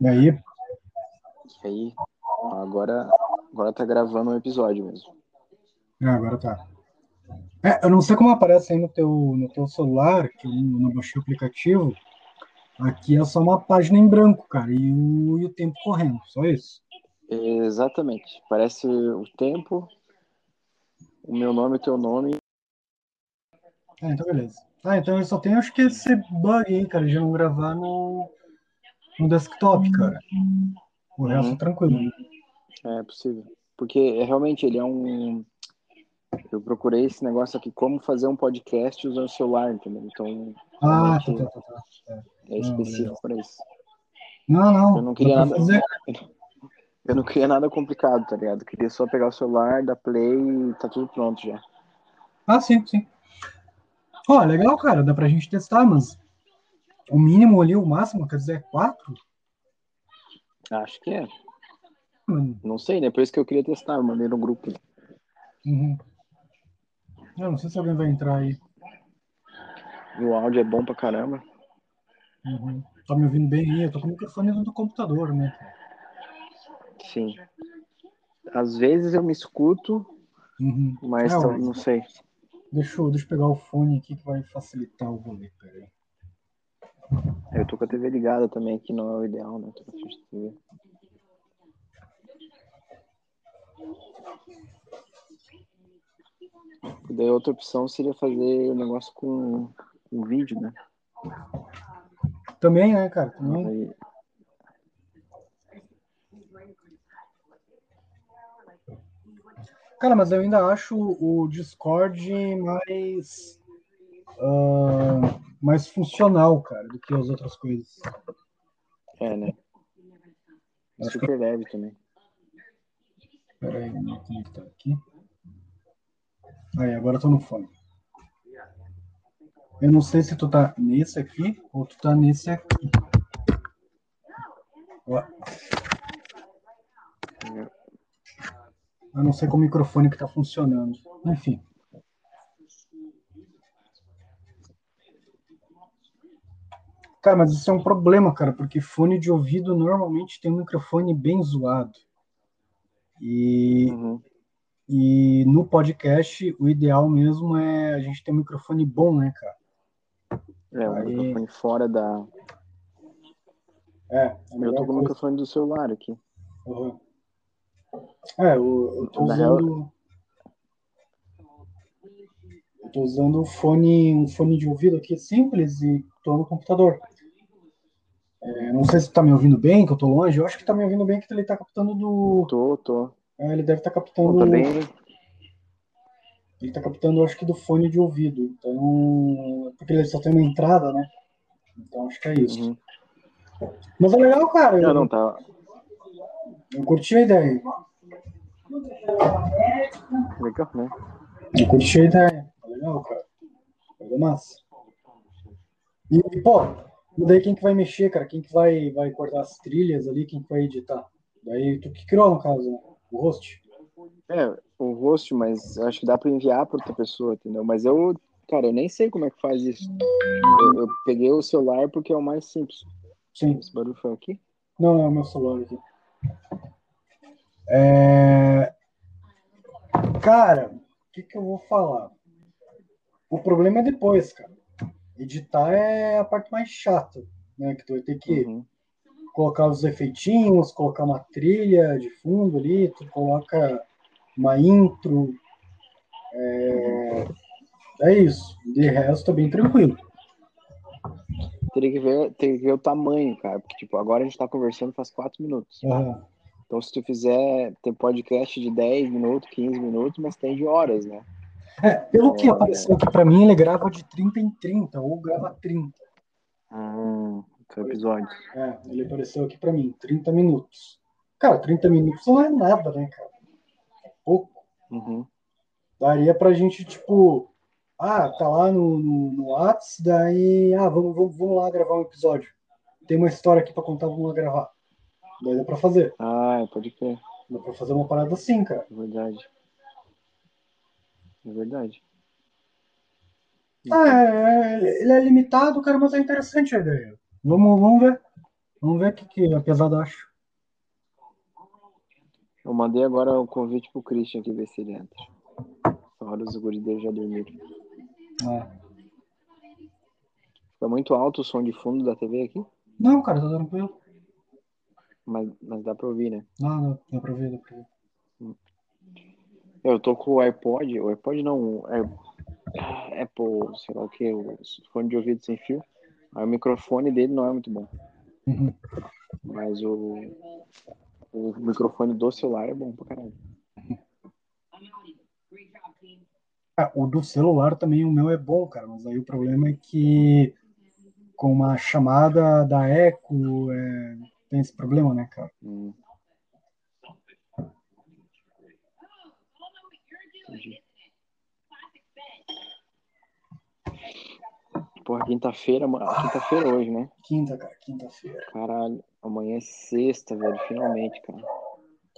E aí? E aí? Agora, agora tá gravando um episódio mesmo. É, agora tá. É, eu não sei como aparece aí no teu, no teu celular, que eu não baixei o aplicativo. Aqui é só uma página em branco, cara, e o, e o tempo correndo, só isso. Exatamente. Parece o tempo, o meu nome, o teu nome. Ah, então beleza. Ah, então eu só tenho acho que esse bug aí, cara, de não gravar no, no desktop, cara. O resto Uhum. tranquilo. É possível. Porque é, realmente ele é um. Eu procurei esse negócio aqui, como fazer um podcast usando o celular, entendeu? Então Ah, tá, tá, tá, tá. é específico para isso. Não, não. Eu não queria nada. fazer. Eu não queria nada complicado, tá ligado? Eu queria só pegar o celular, dar play e tá tudo pronto já. Ah, sim, sim. Ó, legal, cara, dá pra gente testar, mas o mínimo ali, o máximo, quer dizer, é quatro? Acho que é. Mano, Não sei, né? Por isso que eu queria testar, mandei no grupo. Uhum. Eu não sei se alguém vai entrar aí. O áudio é bom pra caramba. Uhum. Tá me ouvindo bem aí? Eu tô com o microfone do computador, né? Sim. Às vezes eu me escuto, Uhum. mas É, tô- não sei. Deixa, eu, deixa eu pegar o fone aqui que vai facilitar o rolê, peraí. Eu tô com a TV ligada também, que não é o ideal, né? Tô TV. Daí outra opção seria fazer o negócio com um vídeo, né? Também, né, cara? Também. Aí, Cara, mas eu ainda acho o Discord mais. ah, mais funcional, cara, do que as outras coisas. é, né? Acho que super leve também. Peraí, como é que tá aqui? Aí, agora eu tô no fone. Eu não sei se tu tá nesse aqui ou tu tá nesse aqui. Ó. Eu não sei qual microfone que tá funcionando. Enfim. Cara, mas isso é um problema, cara, porque fone de ouvido normalmente tem um microfone bem zoado. E Uhum. E no podcast, o ideal mesmo é a gente ter um microfone bom, né, cara? É, o Aí- microfone fora da. É, a Eu tô com o microfone do celular aqui. Uhum. É, eu, eu tô usando. Eu tô usando um fone, um fone de ouvido aqui simples e tô no computador. É, não sei se tá me ouvindo bem, que eu tô longe. Eu acho que tá me ouvindo bem, que ele tá captando do. Tô, tô. é, ele deve estar Pô, captando. tá bem. Ele tá captando, acho que do fone de ouvido. Então. Porque ele só tem uma entrada, né? Então acho que é isso. Uhum. Mas é legal, cara. Não, Eu, não, tá. Eu curti a ideia. Legal, né? Eu curti a ideia. Legal, cara. Coisa massa. E, pô, daí quem que vai mexer, cara? Quem que vai, vai cortar as trilhas ali? Quem que vai editar? Daí tu que criou, no caso, né? o host. É, o host, mas acho que dá pra enviar pra outra pessoa, entendeu? Mas eu, cara, eu nem sei como é que faz isso. Eu, eu peguei o celular porque é o mais simples. Sim. Esse barulho foi aqui? Não, é o meu celular aqui. É... Cara, o que, que eu vou falar? O problema é depois, cara. Editar é a parte mais chata, né? Que tu vai ter que Uhum. colocar os efeitinhos, colocar uma trilha de fundo ali, tu coloca uma intro. É, é isso. De resto, é bem tranquilo. Teria que ver, teria que ver o tamanho, cara. Porque, tipo, agora a gente tá conversando faz quatro minutos. Aham. Então, se tu fizer, tem podcast de 10 minutos, 15 minutos, mas tem de horas, né? É, pelo que apareceu aqui pra mim, ele grava de 30 em 30, ou grava 30. Hum, são episódios. É, ele apareceu aqui pra mim, 30 minutos. Cara, 30 minutos não é nada, né, cara? É pouco. Uhum. Daria pra gente, tipo, ah, tá lá no, no, no Whats, daí, ah, vamos, vamos, vamos lá gravar um episódio. Tem uma história aqui pra contar, vamos lá gravar. Daí dá pra fazer. Ah, pode crer. Dá pra fazer uma parada assim, cara. É verdade. É verdade. Ah, é, ele é limitado, cara, mas é interessante a ideia. Vamos, vamos ver. Vamos ver o que, que a pesada acha. Eu mandei agora o convite pro Christian aqui ver se ele entra. Agora os guris dele já dormiram. É. Fica muito alto o som de fundo da TV aqui, Não, cara, tá tranquilo. mas, mas dá pra ouvir, né? Não, não, dá pra ver, dá pra ver. Eu tô com o iPod, o iPod não, Air- Apple, sei lá o que, o fone de ouvido sem fio. Aí o microfone dele não é muito bom. Uhum. Mas o, o microfone do celular é bom pra caralho. Ah, o do celular também, o meu é bom, cara, mas aí o problema é que com uma chamada da Echo é, tem esse problema, né, cara? Hum. Porra, quinta-feira. Quinta-feira hoje, né? Quinta, cara, quinta-feira. Caralho, amanhã é sexta, velho. Finalmente, cara.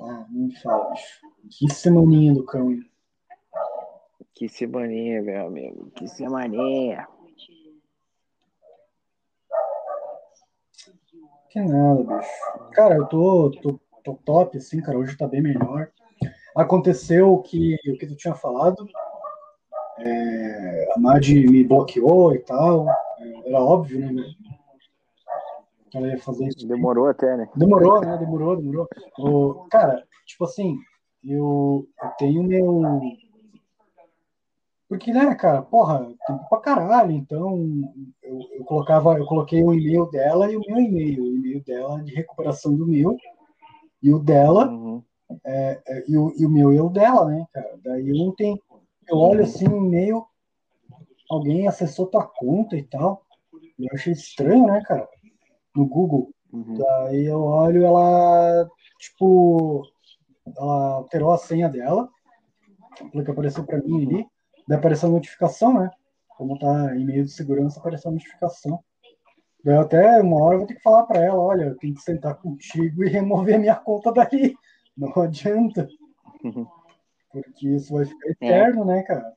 Ah, me fala, bicho. Que semaninha do cão, hein? Que semaninha, meu amigo. Que semaninha. Que nada, bicho. Cara, eu tô, tô, tô top, assim, cara. Hoje tá bem melhor. Aconteceu o que, o que tu tinha falado. É, a Madi me bloqueou e tal. Era óbvio, né? Ela ia fazer isso. Demorou até, né? Demorou, né? Demorou, demorou. O, cara, tipo assim, eu, eu tenho meu. Porque, né, cara, porra, tempo pra caralho, então eu, eu colocava, eu coloquei o e-mail dela e o meu e-mail, o e-mail dela de recuperação do meu, e o dela, Uhum. é, e, o, e o meu e o dela, né, cara? Daí ontem eu olho assim o e-mail, alguém acessou tua conta e tal. Eu achei estranho, né, cara? No Google. Uhum. Daí eu olho, ela, tipo, ela alterou a senha dela, pelo que apareceu pra mim ali. Daí apareceu a notificação, né? Como tá e-mail de segurança, apareceu a notificação. Daí até uma hora eu vou ter que falar pra ela, olha, eu tenho que sentar contigo e remover minha conta dali. Não adianta. Porque isso vai ficar eterno, né, cara?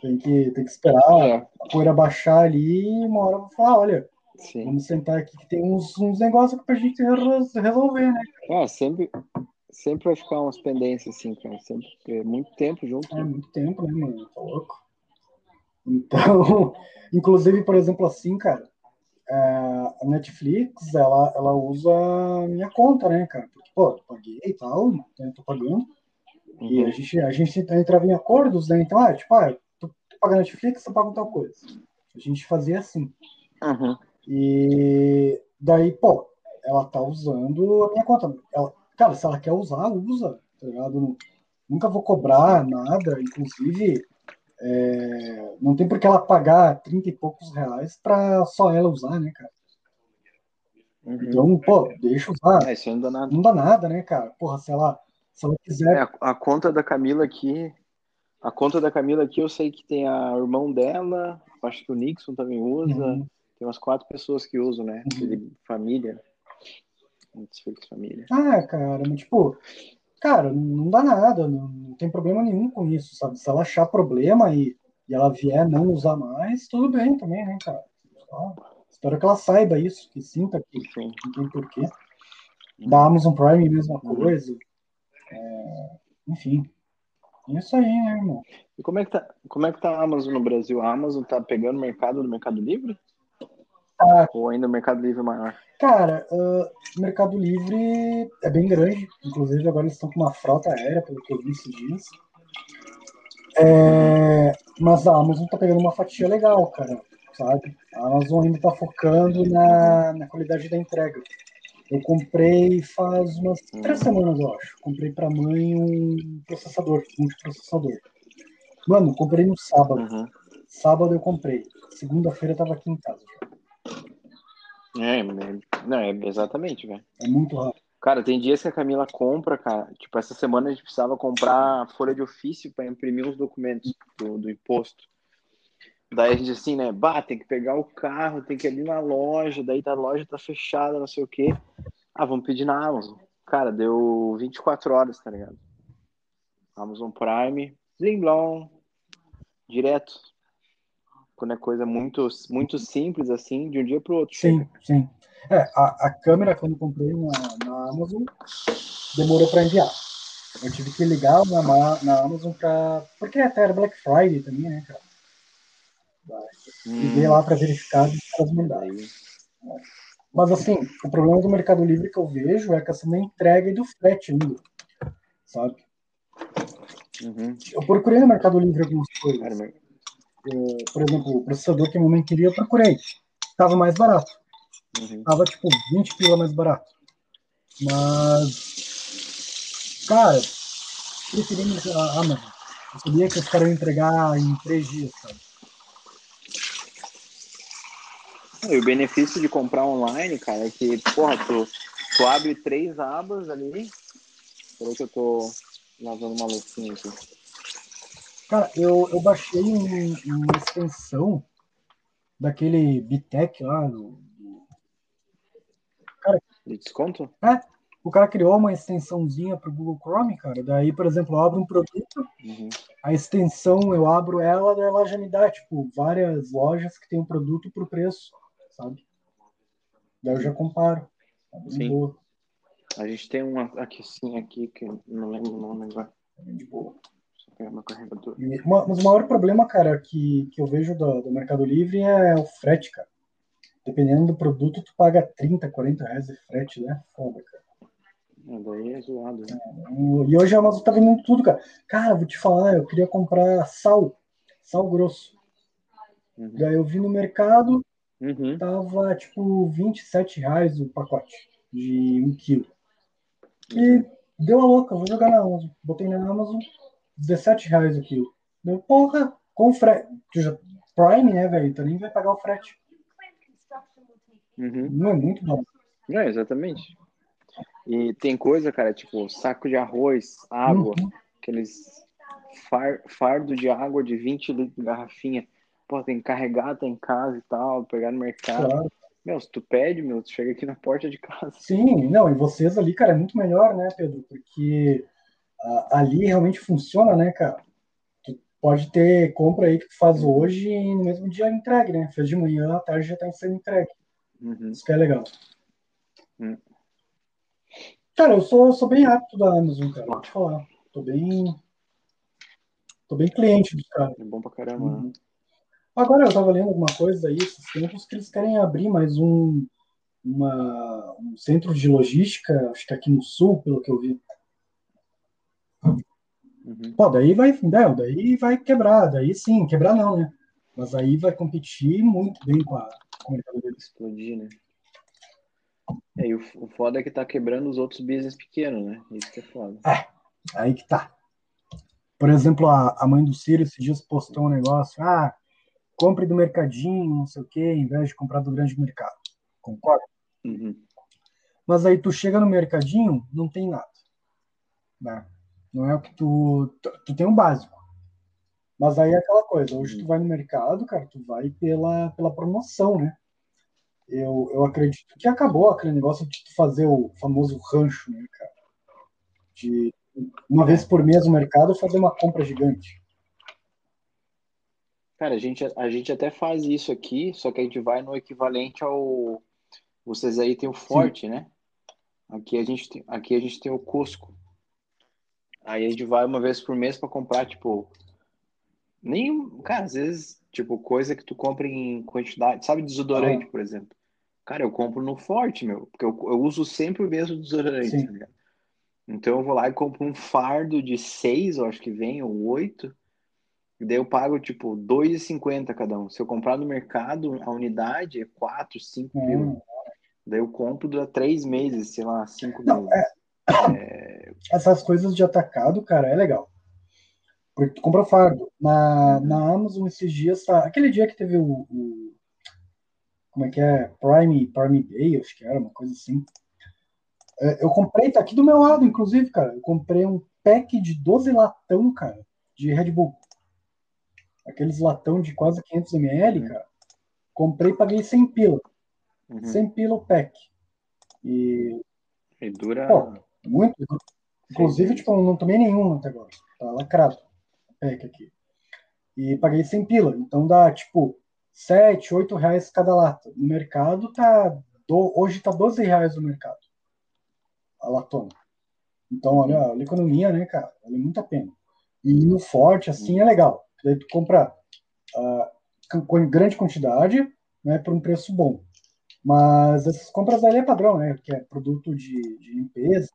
Tem que, tem que esperar É, a poeira baixar ali e uma hora eu vou falar, olha, sim. vamos sentar aqui que tem uns, uns negócios pra gente re- resolver, né? É, sempre, sempre vai ficar umas pendências, assim, cara. Sempre, é muito tempo junto. É muito tempo, né, mano? Tá louco. Então, inclusive, por exemplo, assim, cara, é, a Netflix, ela, ela usa a minha conta, né, cara? Porque, pô, eu paguei e tal, né, tô pagando. E a Uhum. gente, a gente entrava em acordos, né? Então, ah, tipo, ah, tu, tu paga Netflix, tu paga tal coisa. A gente fazia assim. Uhum. E daí, pô, ela tá usando a minha conta. Ela, cara, se ela quer usar, usa, tá ligado? Não- Nunca vou cobrar nada, inclusive, é, não tem por que ela pagar 30 e poucos reais pra só ela usar, né, cara? Uhum. Então, pô, deixa usar. É, isso não dá nada. Não dá nada, né, cara? Porra, se ela, se ela quiser. É, a, a conta da Camila aqui. A conta da Camila aqui, eu sei que tem a irmão dela, acho que o Nixon também usa. Uhum. Tem umas quatro pessoas que usam, né? Aquele família. Netflix família. Ah, cara, mas tipo, cara, não dá nada, não, não tem problema nenhum com isso, sabe? Se ela achar problema e, e ela vier não usar mais, tudo bem também, né, cara? Só espero que ela saiba isso, que sinta que Sim. não tem porquê. Da Amazon Prime, mesma coisa. É, enfim. É isso aí, né, irmão? E como é que tá, como é que tá a Amazon no Brasil? A Amazon tá pegando o mercado do Mercado Livre? Ah. Ou ainda o Mercado Livre é maior? Cara, ah, Mercado Livre é bem grande. Inclusive, agora eles estão com uma frota aérea, pelo que eu vi esses dias. É, mas a Amazon tá pegando uma fatia legal, cara, sabe? A Amazon ainda tá focando na, na qualidade da entrega. Eu comprei faz umas três semanas, eu acho. Comprei pra mãe um processador, um multiprocessador. Mano, comprei no sábado. Uhum. Sábado eu comprei. Segunda-feira eu tava aqui em casa. É, é, não, é exatamente, velho. É muito rápido. Cara, tem dias que a Camila compra, cara. Tipo, essa semana a gente precisava comprar folha de ofício para imprimir uns documentos do, do imposto. Daí a gente assim, né? Bah, tem que pegar o carro, tem que ir ali na loja, daí a loja tá fechada, não sei o quê. Ah, vamos pedir na Amazon. Cara, deu 24 horas, tá ligado? Amazon Prime, blim blom, direto. Quando é coisa muito, muito simples assim, de um dia para o outro. Sim, chega. sim. É, a, a câmera, quando comprei na, na Amazon, demorou para enviar. Eu tive que ligar na, na Amazon para. Porque até era Black Friday também, né, cara? Hum. Liguei lá para verificar e os caras mandaram. Mas assim, o problema do Mercado Livre que eu vejo é a questão da entrega e do frete ainda. Sabe? Uhum. Eu procurei no Mercado Livre algumas coisas. Por exemplo, o processador que a mamãe queria, eu procurei. Tava mais barato. Uhum. Tava tipo 20 pila mais barato. Mas, cara, preferi a Amazon. Eu sabia que os caras iam entregar em três dias, sabe? E o benefício de comprar online, cara, é que, porra, tu, tu abre três abas ali. Peraí que eu tô lavando uma loucinha aqui. Cara, eu, eu baixei um, uma extensão daquele Bitec lá. Do, Cara, de desconto? É. O cara criou uma extensãozinha para o Google Chrome, cara. Daí, por exemplo, eu abro um produto, uhum. a extensão eu abro ela, daí ela já me dá, tipo, várias lojas que tem um produto por preço sabe? Daí eu já comparo. Sim. Boa. A gente tem uma aqui sim, aqui, que não lembro o nome agora. É. E, mas o maior problema, cara, que, que eu vejo do, do Mercado Livre é o frete, cara. Dependendo do produto, tu paga 30, 40 reais de frete, né? Foda, cara. É, daí é zoado, né? É, e hoje a Amazon tá vendendo tudo, cara. Cara, vou te falar, eu queria comprar sal, sal grosso. Uhum. Daí eu vi no mercado, Uhum. Tava tipo 27 reais o pacote de 1 quilo. E deu a louca, vou jogar na Amazon. Botei na Amazon, 17 reais o quilo. Deu, porra, com frete. Prime, né, velho? Tu nem vai pagar o frete. Uhum. Não é muito bom. É, exatamente. E tem coisa, cara, tipo saco de arroz, água, uhum. aqueles far, fardo de água de 20 litros de garrafinha pô, tem que carregar, tá em casa e tal, pegar no mercado. Claro. Meu, se tu pede, meu, tu chega aqui na porta de casa. Sim, não, e vocês ali, cara, é muito melhor, né, Pedro? Porque ali realmente funciona, né, cara? Tu pode ter compra aí que tu faz hoje e no mesmo dia entregue, né? Fez de manhã, à tarde já tá sendo entregue. Uhum. Isso que é legal. Uhum. Cara, eu sou, sou bem rápido da Amazon, cara, vou te falar. Tô bem. Tô bem cliente dos caras. É bom pra caramba, né? uhum. Agora eu estava lendo alguma coisa aí esses tempos que eles querem abrir mais um, uma, um centro de logística, acho que aqui no sul, pelo que eu vi. Uhum. Pô, daí vai, não, daí vai quebrar, daí sim, quebrar não, né? Mas aí vai competir muito bem com a comunidade deles. Explodir, né? É, e o, o foda é que tá quebrando os outros business pequenos, né? Isso que é foda. É, aí que tá. Por exemplo, a, a mãe do Ciro esses dias postou um negócio, ah, compre do mercadinho, não sei o quê, em vez de comprar do grande mercado. Concorda? Uhum. Mas aí tu chega no mercadinho, não tem nada. Né? Não é o que tu, tu. Tu tem um básico. Mas aí é aquela coisa, hoje tu uhum. vai no mercado, cara, tu vai pela, pela promoção, né? Eu, eu acredito que acabou aquele negócio de tu fazer o famoso rancho, né, cara? De uma vez por mês no mercado fazer uma compra gigante. Cara, a gente, a gente até faz isso aqui, só que a gente vai no equivalente ao. Vocês aí tem o Forte, Sim. né? Aqui a, gente tem, aqui a gente tem o Cusco. Aí a gente vai uma vez por mês para comprar, tipo. Nem. Cara, às vezes, tipo, coisa que tu compra em quantidade. Sabe, desodorante, ah. por exemplo. Cara, eu compro no Forte, meu. Porque eu, eu uso sempre o mesmo desodorante, tá Então eu vou lá e compro um fardo de seis, eu acho que vem, ou oito Daí eu pago, tipo, 2,50 cada um. Se eu comprar no mercado, a unidade é 4, 5 hum. mil. Daí eu compro dura 3 meses, sei lá, 5 meses. É... Essas coisas de atacado, cara, é legal. Porque tu compra fardo. Na, na Amazon esses dias, tá... aquele dia que teve o, o, Como é que é? Prime, Prime Day, acho que era, uma coisa assim. É, eu comprei, tá aqui do meu lado, inclusive, cara. Eu comprei um pack de 12 latão, cara, de Red Bull aqueles latão de quase 500 ml, uhum. cara. Comprei e paguei 100 pila. Uhum. 100 pila o pack. E. E dura. Pô, muito. Inclusive, tipo, eu não tomei nenhum até agora. Tá lacrado pack aqui. E paguei 100 pila. Então dá, tipo, 7, 8 reais cada lata. No mercado tá. Do, hoje tá 12 reais no mercado. A latona. Então, olha, olha a economia, né, cara? Vale muito a pena. E no forte, assim, é legal. Daí tu compra uh, com grande quantidade, né, por um preço bom. Mas essas compras ali é padrão, né? Que é produto de, de limpeza,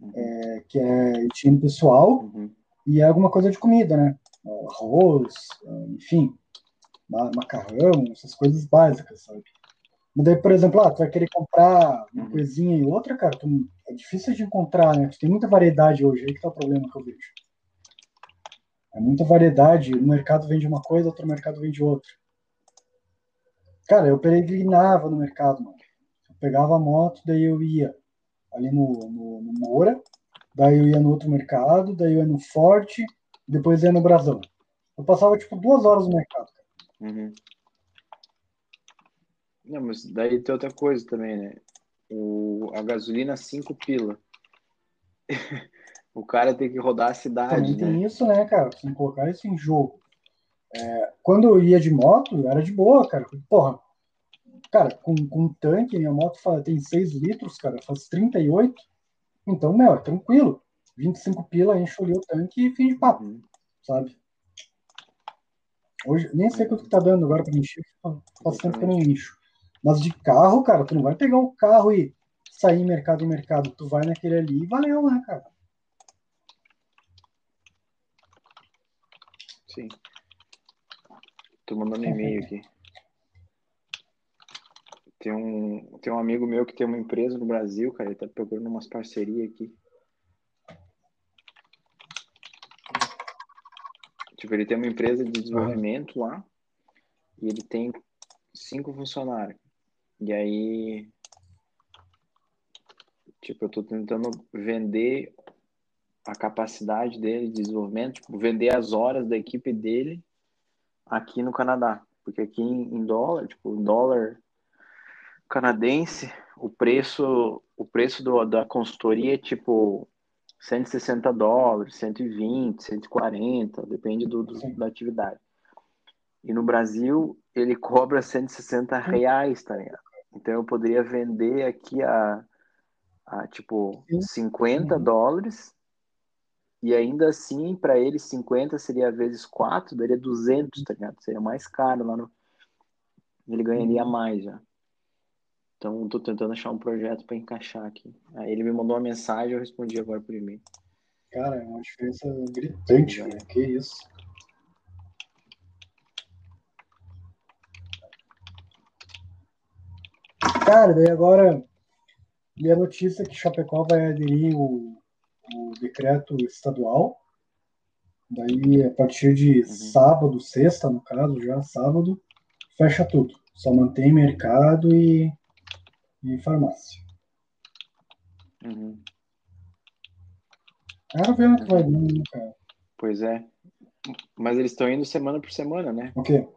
uhum. é, que é higiene pessoal uhum. e é alguma coisa de comida, né? Arroz, enfim, macarrão, essas coisas básicas, sabe? Mas daí, por exemplo, ah, tu vai querer comprar uma uhum. coisinha e outra, cara, tu, é difícil de encontrar, né? Tem muita variedade hoje, aí que tá o problema que eu vejo. É muita variedade, um mercado vende uma coisa, outro mercado vende outra. Cara, eu peregrinava no mercado, mano. Eu pegava a moto, daí eu ia ali no, no, no Moura, daí eu ia no outro mercado, daí eu ia no Forte, depois ia no Brasão. Eu passava, tipo, duas horas no mercado, cara. Uhum. Não, mas daí tem outra coisa também, né? O, a gasolina 5 pila. o cara tem que rodar a cidade. Também né? tem isso, né, cara? Sem colocar isso em jogo. É, quando eu ia de moto, era de boa, cara. Porra, cara, com, com um tanque, minha moto tem 6 litros, cara, faz 38. Então, meu, é tranquilo. 25 pila, enche ali o tanque e fim de papo, uhum. sabe? Hoje, nem sei quanto que tá dando agora pra encher, faz tempo que eu não encho. Mas de carro, cara, tu não vai pegar o carro e sair mercado em mercado. Tu vai naquele ali e valeu, né, cara? Sim. Tô mandando e-mail aqui. Tem um, tem um amigo meu que tem uma empresa no Brasil, cara, ele tá procurando umas parcerias aqui. Tipo, ele tem uma empresa de desenvolvimento lá e ele tem cinco funcionários. E aí, tipo, eu tô tentando vender a capacidade dele de desenvolvimento, tipo, vender as horas da equipe dele aqui no Canadá. Porque aqui em, dólar, tipo, dólar canadense, o preço, o preço do, da consultoria é tipo 160 dólares, 120, 140, depende do, do, da atividade. E no Brasil, ele cobra 160 reais, tá ligado? Então eu poderia vender aqui a, a tipo 50 dólares e ainda assim, para ele, 50 seria vezes 4, daria 200, tá ligado? Seria mais caro lá no. Ele ganharia uhum. mais já. Então, tô tentando achar um projeto para encaixar aqui. Aí ele me mandou uma mensagem, eu respondi agora por e-mail. Cara, é uma diferença gritante, velho. Que isso. Cara, daí agora li a notícia que Chapecó vai aderir o o decreto estadual. Daí, a partir de uhum. sábado, sexta, no caso, já sábado, fecha tudo. Só mantém mercado e, e farmácia. Uhum. Quero ver o que vai vir, né, cara? Pois é. Mas eles estão indo semana por semana, né? O quê?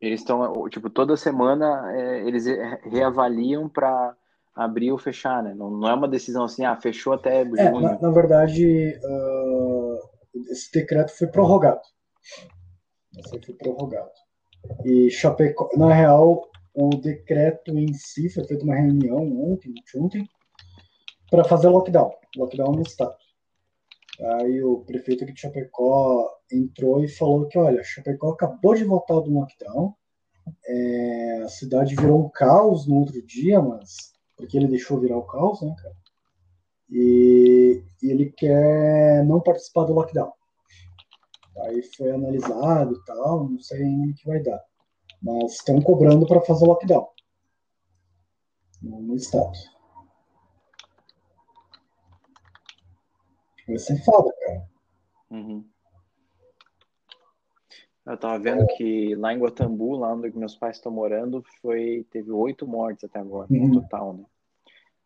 Eles estão, tipo, toda semana é, eles reavaliam para abrir ou fechar, né? Não, não é uma decisão assim, ah, fechou até junho. É, na, na, verdade, uh, esse decreto foi prorrogado. Esse foi prorrogado. E Chapecó, na real, o decreto em si foi feita uma reunião ontem, ontem, para fazer lockdown, lockdown no estado. Aí o prefeito de Chapecó entrou e falou que, olha, Chapecó acabou de voltar do lockdown, é, a cidade virou um caos no outro dia, mas porque ele deixou virar o caos, né, cara? E, e ele quer não participar do lockdown. Aí foi analisado e tal, não sei ainda o que vai dar. Mas estão cobrando para fazer lockdown no, no estado. Vai ser foda, cara. Uhum. Eu tava vendo que lá em Guatambu, lá onde meus pais estão morando, foi teve oito mortes até agora, uhum. no total, né?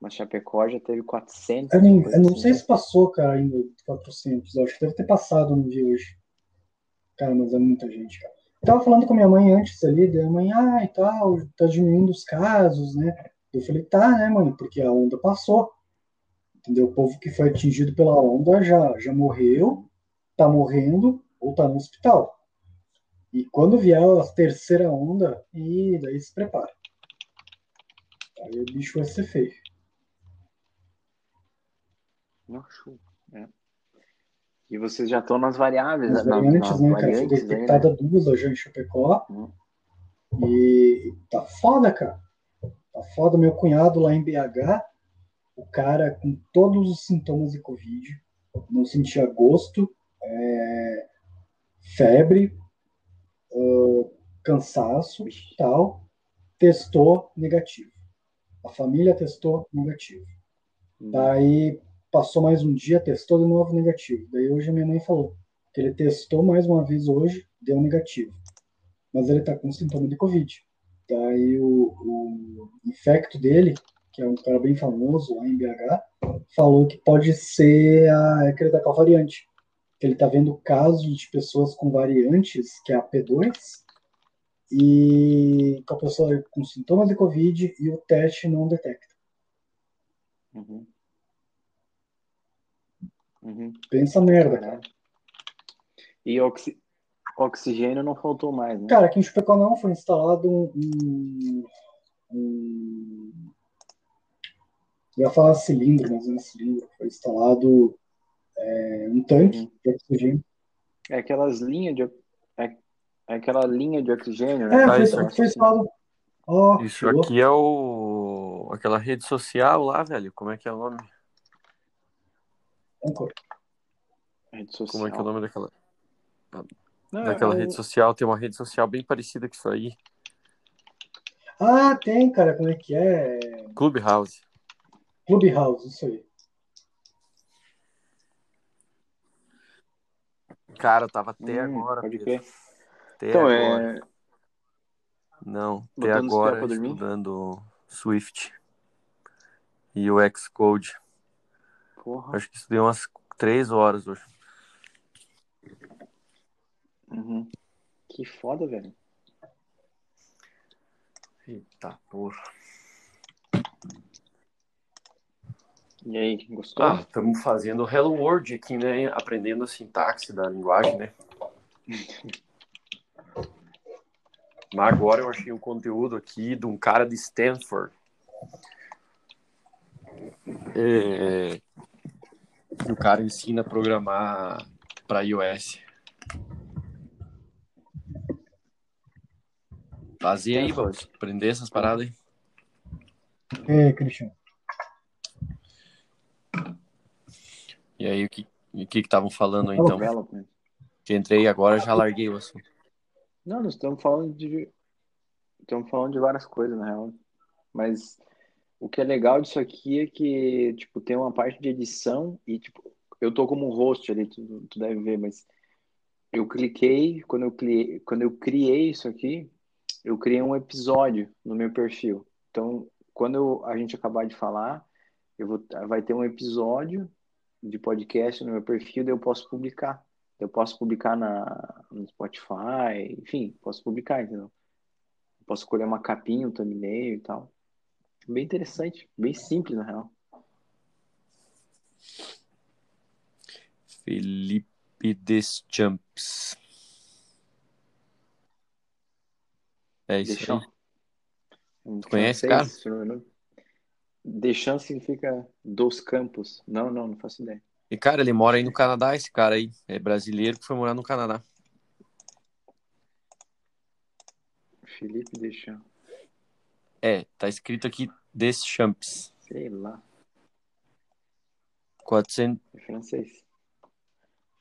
Mas Chapecó já teve 400. Eu não, eu não sei se passou, cara, ainda 400. Eu acho que deve ter passado no dia hoje. Cara, mas é muita gente, cara. Eu tava falando com minha mãe antes ali, da mãe, ah, e tal, tá diminuindo os casos, né? Eu falei, tá, né, mãe, porque a onda passou. Entendeu? O povo que foi atingido pela onda já, já morreu tá morrendo ou tá no hospital. E quando vier a terceira onda, e daí se prepara. Aí o bicho vai ser feio. Nossa, é. E vocês já estão nas variáveis, As né? Nas- variantes, nas né, cara? Foi variantes aí, né? detectada duas já em Chapecó. Hum. E tá foda, cara. Tá foda. Meu cunhado lá em BH, o cara com todos os sintomas de Covid, não sentia gosto, é, febre, ah, cansaço Vixe. tal, testou negativo. A família testou negativo. Hum. Daí passou mais um dia, testou de novo negativo. Daí hoje a minha mãe falou que ele testou mais uma vez hoje, deu negativo. Mas ele tá com sintoma de Covid. Daí o, o infecto dele, que é um cara bem famoso lá em BH, falou que pode ser a, é que ele tá variante. Ele tá vendo casos de pessoas com variantes, que é a P2, e com a pessoa com sintomas de Covid e o teste não detecta. Uhum. Uhum. Pensa merda, cara. E oxi... oxigênio não faltou mais, né? Cara, aqui em Chapecó não foi instalado um, um, um- Eu ia falar cilindro, mas não é cilindro. Foi instalado é, um tanque Uhum. de oxigênio. É aquelas linhas de. É, é aquela linha de oxigênio, né? É, foi, isso foi instalado. Ó, Isso chegou. aqui é o. aquela rede social lá, velho. Como é que é o nome? Rede social. Como é que é o nome daquela, Não, daquela é um- rede social? Tem uma rede social bem parecida com isso aí. Ah, tem, cara, como é que é? Clubhouse. Clubhouse, isso aí. Cara, eu tava até Hum, agora, pode crer. Até Então, agora. é. Não, até Botando agora estudando Swift e o Xcode. Porra. Acho que estudei umas três horas hoje. Uhum. Que foda, velho. Eita porra. E aí, gostou? Ah, estamos fazendo Hello World aqui, né? Aprendendo a sintaxe da linguagem, né? Mas agora eu achei um conteúdo aqui de um cara de Stanford. É... que O cara ensina a programar para iOS. Fazer aí, vamos aprender essas paradas aí. É, Cristiano. E aí, o que o que estavam falando então? Development. Que entrei agora, já larguei o assunto. Não, nós estamos falando de. Estamos falando de várias coisas, na real. Mas o que é legal disso aqui é que, tipo, tem uma parte de edição e, tipo, eu tô como host ali, tu, tu deve ver, mas eu cliquei, quando eu criei, quando eu criei isso aqui, eu criei um episódio no meu perfil. Então, quando eu- a gente acabar de falar, eu vou, vai ter um episódio de podcast no meu perfil, daí eu posso publicar. Eu posso publicar na, no Spotify, enfim, posso publicar, entendeu? Posso escolher uma capinha, um thumbnail e tal. Bem interessante, bem simples, na real. Felipe Deschamps. É isso Deschamps. aí. Um Tu conhece, esse sobrenome. Deschamps significa dos campos. Não, não, não faço ideia. E, cara, ele mora aí no Canadá, esse cara aí. É brasileiro que foi morar no Canadá. Felipe Deschamps. É, tá escrito aqui Deschamps. Sei lá, 400, é francês.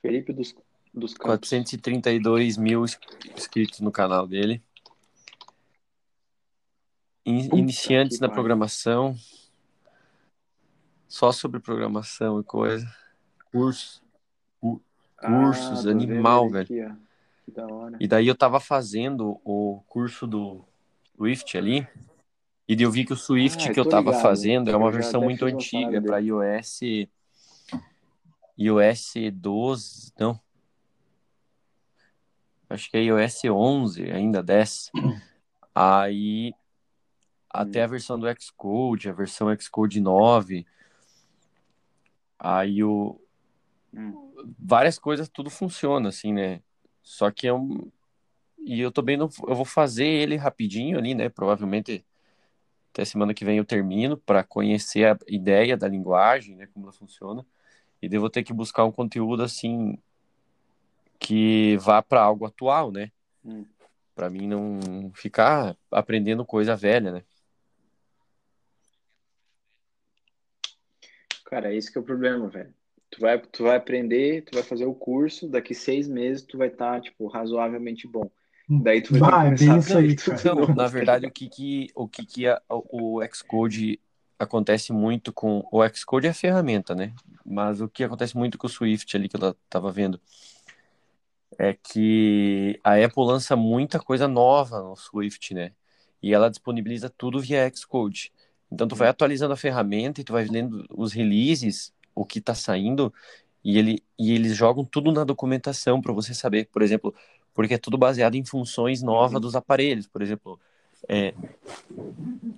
Felipe dos, dos campos. 432 mil ins- inscritos no canal dele. In- iniciantes na programação. Só sobre programação e coisa. Curso. cursos, tô vendo animal, velho. aqui. E daí eu tava fazendo o curso do Swift ali. E eu vi que o Swift Ah, que eu tô tava ligado. fazendo é uma versão muito antiga paradas para iOS iOS 12, não. Acho que é iOS 11, ainda 10. Aí até a versão do Xcode, a versão Xcode 9. Aí o Hum. várias coisas, tudo funciona, assim, né? Só que é um. E eu também não. Eu vou fazer ele rapidinho ali, né? Provavelmente até semana que vem eu termino para conhecer a ideia da linguagem, né? Como ela funciona. E devo ter que buscar um conteúdo assim que vá para algo atual, né? Hum. Para mim não ficar aprendendo coisa velha, né? Cara, esse que é o problema, velho. Tu vai, tu vai aprender, tu vai fazer o curso, daqui seis meses tu vai estar, tá, tipo, razoavelmente bom. Daí tu vai Bah, é começar isso aí, Então, na verdade, o que que o que que a- o Xcode acontece muito com o Xcode é a ferramenta, né? Mas o que acontece muito com o Swift ali que eu tava vendo é que a Apple lança muita coisa nova no Swift, né? E ela disponibiliza tudo via Xcode. Então tu vai atualizando a ferramenta e tu vai lendo os releases, o que tá saindo, e, ele, e eles jogam tudo na documentação para você saber, por exemplo, porque é tudo baseado em funções novas Uhum. dos aparelhos. Por exemplo, é,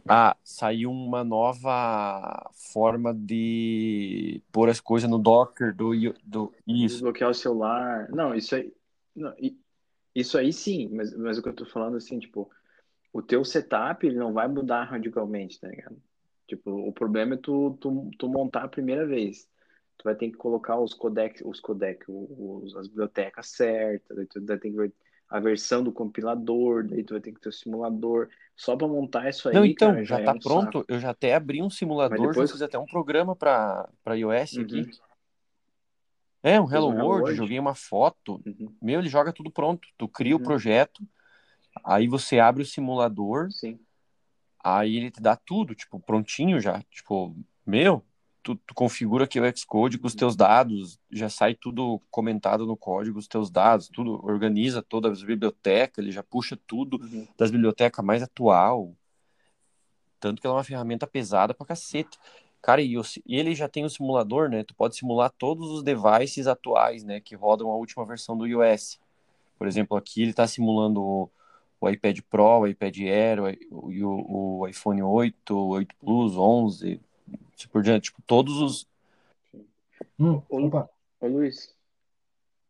ah, saiu uma nova forma de pôr as coisas no Docker do, do isso. Desbloquear o celular. Não, isso aí. Não, isso aí sim, mas, mas o que eu tô falando assim, tipo, o teu setup ele não vai mudar radicalmente, tá ligado? Tipo, o problema é tu, tu, tu montar a primeira vez. Tu vai ter que colocar os codec, os codec, os, as bibliotecas certas, daí tu vai ter que ver a versão do compilador, daí tu vai ter que ter o simulador. Só para montar isso aí, Não, então, cara, já é tá um pronto. saco. Eu já até abri um simulador, depois- já fiz até um programa para iOS aqui. Uhum, É, um um Hello Hello World, World? joguei uma foto. uhum, Meu, ele joga tudo pronto. Tu cria o Uhum. projeto, aí você abre o simulador, sim. aí ele te dá tudo, tipo, prontinho já. Tipo, meu, tu, tu configura aqui o Xcode com os teus dados, já sai tudo comentado no código, os teus dados, tudo, organiza todas as bibliotecas, ele já puxa tudo Uhum. das bibliotecas mais atual. Tanto que ela é uma ferramenta pesada pra cacete. Cara, e, ele já tem o simulador, né? Tu pode simular todos os devices atuais, né? Que rodam a última versão do iOS. Por exemplo, aqui ele tá simulando o, iPad Pro, o iPad Air, o, o, o- iPhone 8, o 8 Plus, 11, assim por diante. Tipo, todos os... Hum, Ô, opa, Ô Luiz,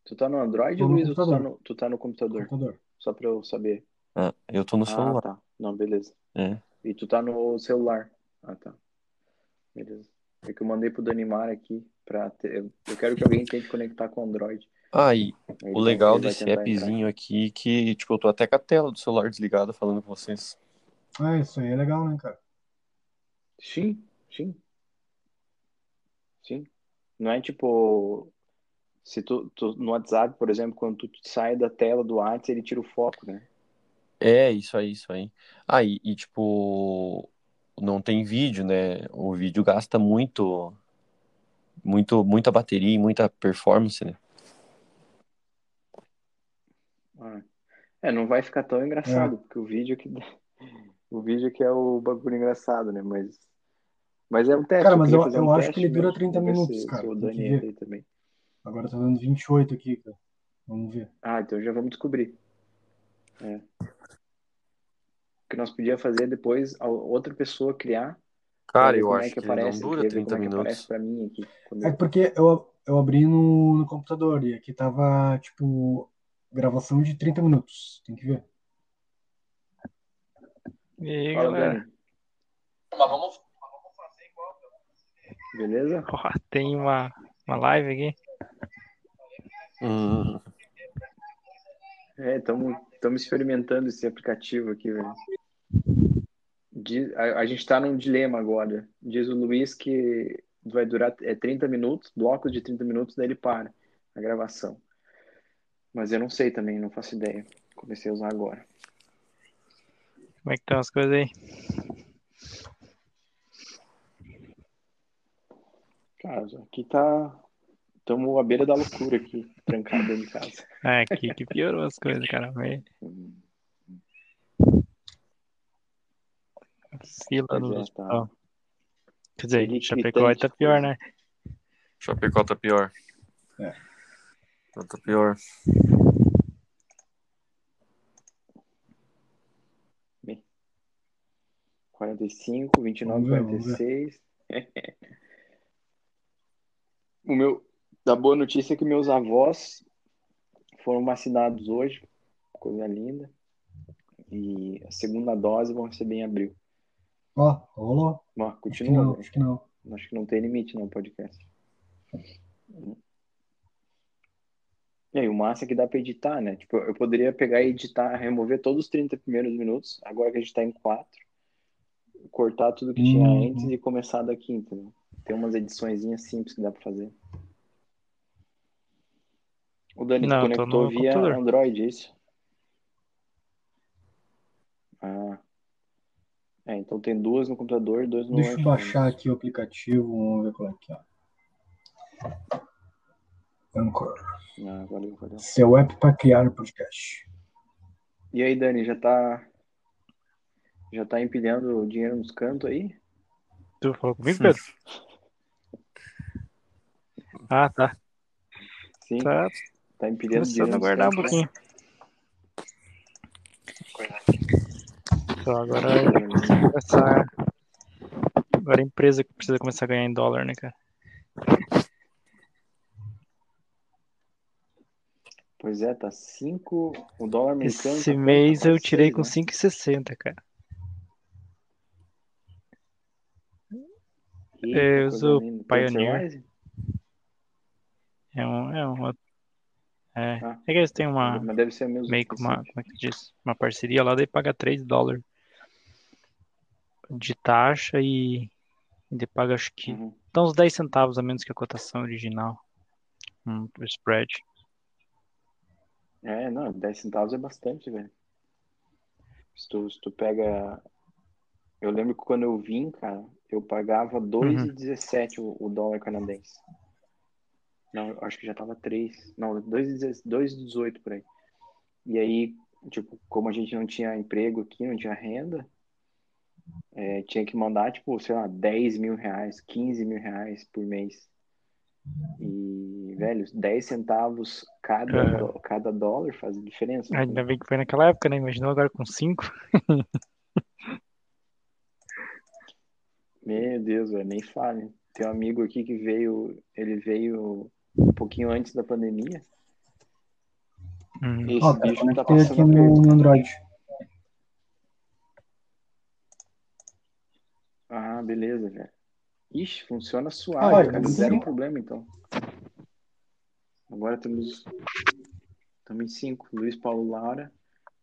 tu tá no Android, no Luiz, ou tu tá computador. no, tu tá no computador? computador. Só pra eu saber. Ah, eu tô no Ah, celular. tá. Não, beleza. É. E tu tá no celular. Ah, tá. Beleza. É que eu mandei pro Danimar aqui pra ter... Eu quero que alguém tente conectar com o Android. Ah, e ele o legal desse tentar entrar. appzinho aqui que, tipo, eu tô até com a tela do celular desligada falando com vocês. Ah, isso aí é legal, né, cara? Sim, sim. Sim. Não é tipo. Se tu, tu- no WhatsApp, por exemplo, quando tu sai da tela do WhatsApp, ele tira o foco, né? É, isso aí, isso aí. Ah, e, e, tipo, não tem vídeo, né? O vídeo gasta muito, muito, muita bateria e muita performance, né? Ah. É, não vai ficar tão engraçado, porque o vídeo que o vídeo que é o bagulho engraçado, né? Mas mas é um teste. Cara, mas eu- fazer eu um acho teste que ele dura mesmo, 30 pra ver minutos, cara, o tem Dani que entra ver. aí também. Agora tá dando 28 aqui, cara. Vamos ver. Ah, então já vamos descobrir. É. O que nós podíamos fazer depois, a outra pessoa criar, Cara, eu como acho é que que não aparece. Eu dura queria ver 30 como é que aparece minutos. pra mim aqui. quando É eu- porque eu, eu abri no, no computador e aqui tava, tipo, gravação de 30 minutos. Tem que ver. E aí, Fala, galera? Dani. Beleza? Ó, tem uma, uma live aqui. Hum, É, estamos experimentando esse aplicativo aqui, velho. Diz- A, a gente está num dilema agora. Diz o Luiz que vai durar é, 30 minutos, blocos de 30 minutos, daí ele para a gravação. Mas eu não sei também, não faço ideia. Comecei a usar agora. Como é que estão as coisas aí? Cara, aqui tá. Estamos à beira da loucura aqui, trancado dentro de casa. É, aqui que piorou as coisas, cara. Meio fila no é, hospital. tá. Quer dizer, Seria Chapecó tá pior, coisa. né? Chapecó tá pior. É. Tá pior. Bem, 45, 29, Vamos ver, vamos ver. 46. o meu. Da boa notícia é que meus avós foram vacinados hoje, coisa linda. E a segunda dose vão receber em abril. Ó, rolou. Mas Acho que continua, não, né? acho que não. Acho que não tem limite no podcast. E aí, o massa é que dá pra editar, né? Tipo, eu poderia pegar e editar, remover todos os 30 primeiros minutos, agora que a gente tá em 4, cortar tudo que tinha Uhum. antes e começar daqui, entendeu? Tem umas ediçõezinhas simples que dá pra fazer. O Dani Não, eu conectou via computador. Android, é isso? Ah. É, então tem duas no computador e dois no Deixa eu iPhone. baixar aqui o aplicativo, vamos ver qual é que é. Anchor. Ah, valeu, valeu. Seu app para criar podcast. E aí, Dani, já tá. Já tá empilhando dinheiro nos cantos aí? Tu falou comigo, Pedro? Ah, tá. Sim, Tá tá empilhando começando dinheiro a nos guardar um né? pouquinho. Só agora vai começar. Agora a empresa que precisa começar a ganhar em dólar, né, cara? Pois é, tá 5. O dólar americano. Esse tá mês eu tirei seis, com né? 5,60, cara. Eita, eu uso. Pioneer. É um. É, um, é. Ah. é que eles têm uma. Mas deve ser mesmo. Meio que uma. Como é que diz? Uma parceria lá, daí paga 3 dólares de taxa e. E daí paga acho que. Uhum. Dá uns 10 centavos a menos que a cotação original. Hum, o spread. É, não, 10 centavos é bastante, velho. Se tu, se tu pega. Eu lembro que quando eu vim, cara, eu pagava 2,17 o, o dólar canadense. Não, eu acho que já tava 3. Não, 2,18 2,18 por aí. E aí, tipo, como a gente não tinha emprego aqui, não tinha renda, é, tinha que mandar, tipo, sei lá, 10 mil reais, 15 mil reais por mês. E, velho, 10 centavos cada, É. cada dólar faz diferença. Ainda bem que foi naquela época, né? Imaginou agora com 5. Meu Deus, velho, nem fale. Tem um amigo aqui que veio, ele veio um pouquinho antes da pandemia. Hum. Esse Ó, cara, bicho tá conectei aqui passando no, no Android. Ah, beleza, velho. Ixi, funciona Ah, suave, vai, cara. Zero bem. problema, então. Agora temos. Estamos em cinco. Luiz Paulo Laura.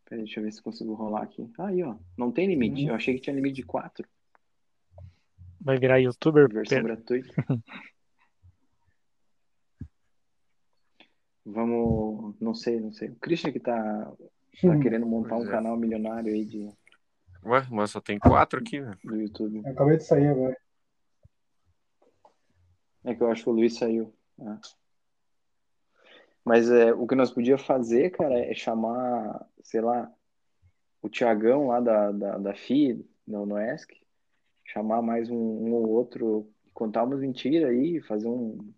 Peraí, deixa eu ver se consigo rolar aqui. Aí, ó. Não tem limite. Eu achei que tinha limite de quatro. Vai virar youtuber? Versão Pedro? gratuita. Vamos. Não sei, não sei. O Christian que tá, tá Hum, querendo montar Pois um é. canal milionário aí de, Ué, mas só tem quatro aqui, velho. do YouTube. Eu acabei de sair agora. É que eu acho que o Luiz saiu. né? Mas é, o que nós podíamos fazer, cara, é chamar, sei lá, o Tiagão lá da, da, da FI, no, no ESC, chamar mais um, um ou outro, contar umas mentiras aí, fazer um,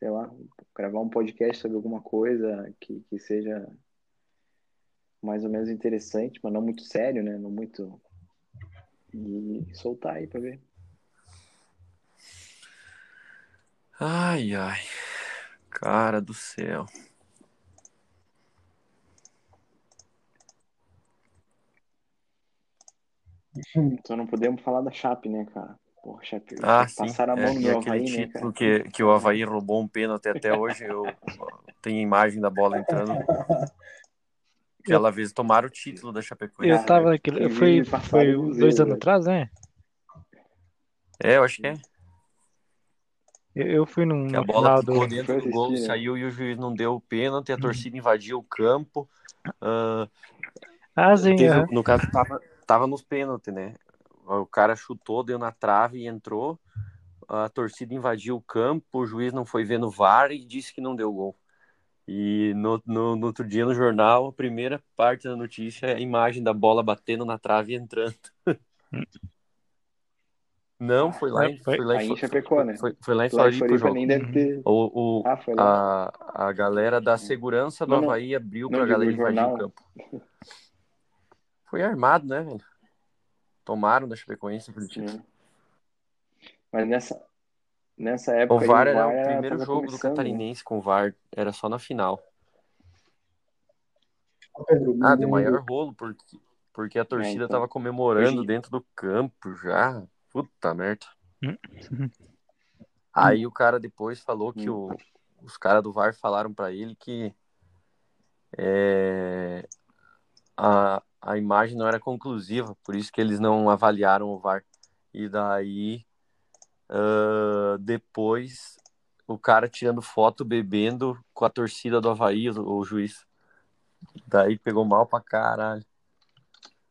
sei lá, gravar um podcast sobre alguma coisa que, que seja mais ou menos interessante, mas não muito sério, né? Não muito. E soltar aí pra ver. Ai, ai. Cara do céu. Só não podemos falar da Chape, né, cara? Chape, Ah, sim. passaram a mão É, no meu aquele Havaí, né, título cara? que, que o Havaí roubou um pênalti até hoje, eu tenho imagem da bola entrando. Aquela vez tomaram o título da Chapecoense. Eu tava naquele. Foi, vive passado foi dois anos atrás, né? É, eu acho que é. Eu, eu fui num, Que a bola final do. ficou dentro do gol, né? saiu e o juiz não deu o pênalti, a torcida invadiu o campo. Ah, Ah, sim, teve- no caso, tava, tava nos pênaltis, né? O cara chutou, deu na trave e entrou. A torcida invadiu o campo, o juiz não foi ver no VAR e disse que não deu gol. E no, no, no outro dia no jornal, a primeira parte da notícia é a imagem da bola batendo na trave e entrando. Não, foi lá em, Foi- foi lá em Chapecó, né? foi, foi lá em em Floripa o Floripa nem deve ter. O, o, Ah, foi lá. a, a galera da segurança do Não. Havaí abriu pra digo, galera invadir o campo. Foi armado, né, velho? Tomaram da Chapecoense aquele título. Sim. Mas nessa, Nessa época. O aí, VAR era o era- primeiro tava jogo do né? Catarinense com o VAR, era só na final. Pedro, Ah, deu maior rolo, porque, porque a torcida então. tava comemorando Hoje- dentro do campo já. Puta merda. Hum. Aí o cara depois falou que Hum. o- os caras do VAR falaram pra ele que é, a, a imagem não era conclusiva, por isso que eles não avaliaram o VAR. E daí, ah, depois, o cara tirando foto bebendo com a torcida do Havaí, o, o juiz. Daí pegou mal pra caralho.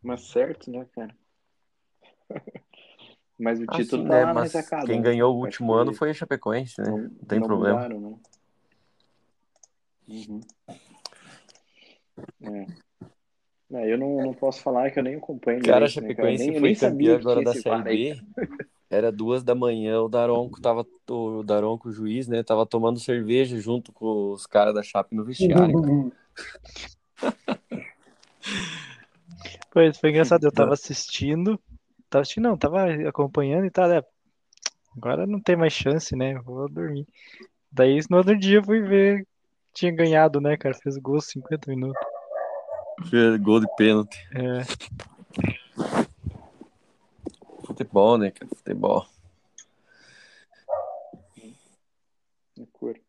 Mas certo, né, cara? Mas o título Assim, tá né? Mas ressacada. quem né? ganhou o último ano foi a Chapecoense, né? Não, Não tem não problema. mudaram, né? Uhum. É. É, eu não, não posso falar que eu nem acompanho. Cara, a direito, né, cara? Chapecoense foi campeã agora da Série B. Era duas da manhã, o Daronco tava. O Daronco, o juiz, né? Tava tomando cerveja junto com os caras da Chape no vestiário. Pois, foi engraçado, eu tava assistindo, tava assistindo, não, tava acompanhando e tal, né? Agora não tem mais chance, né? Vou dormir. Daí no outro dia eu fui ver, tinha ganhado, né, cara? Fez gol 50 minutos. Gol de pênalti. É, Futebol, né, cara? Futebol. Loucura.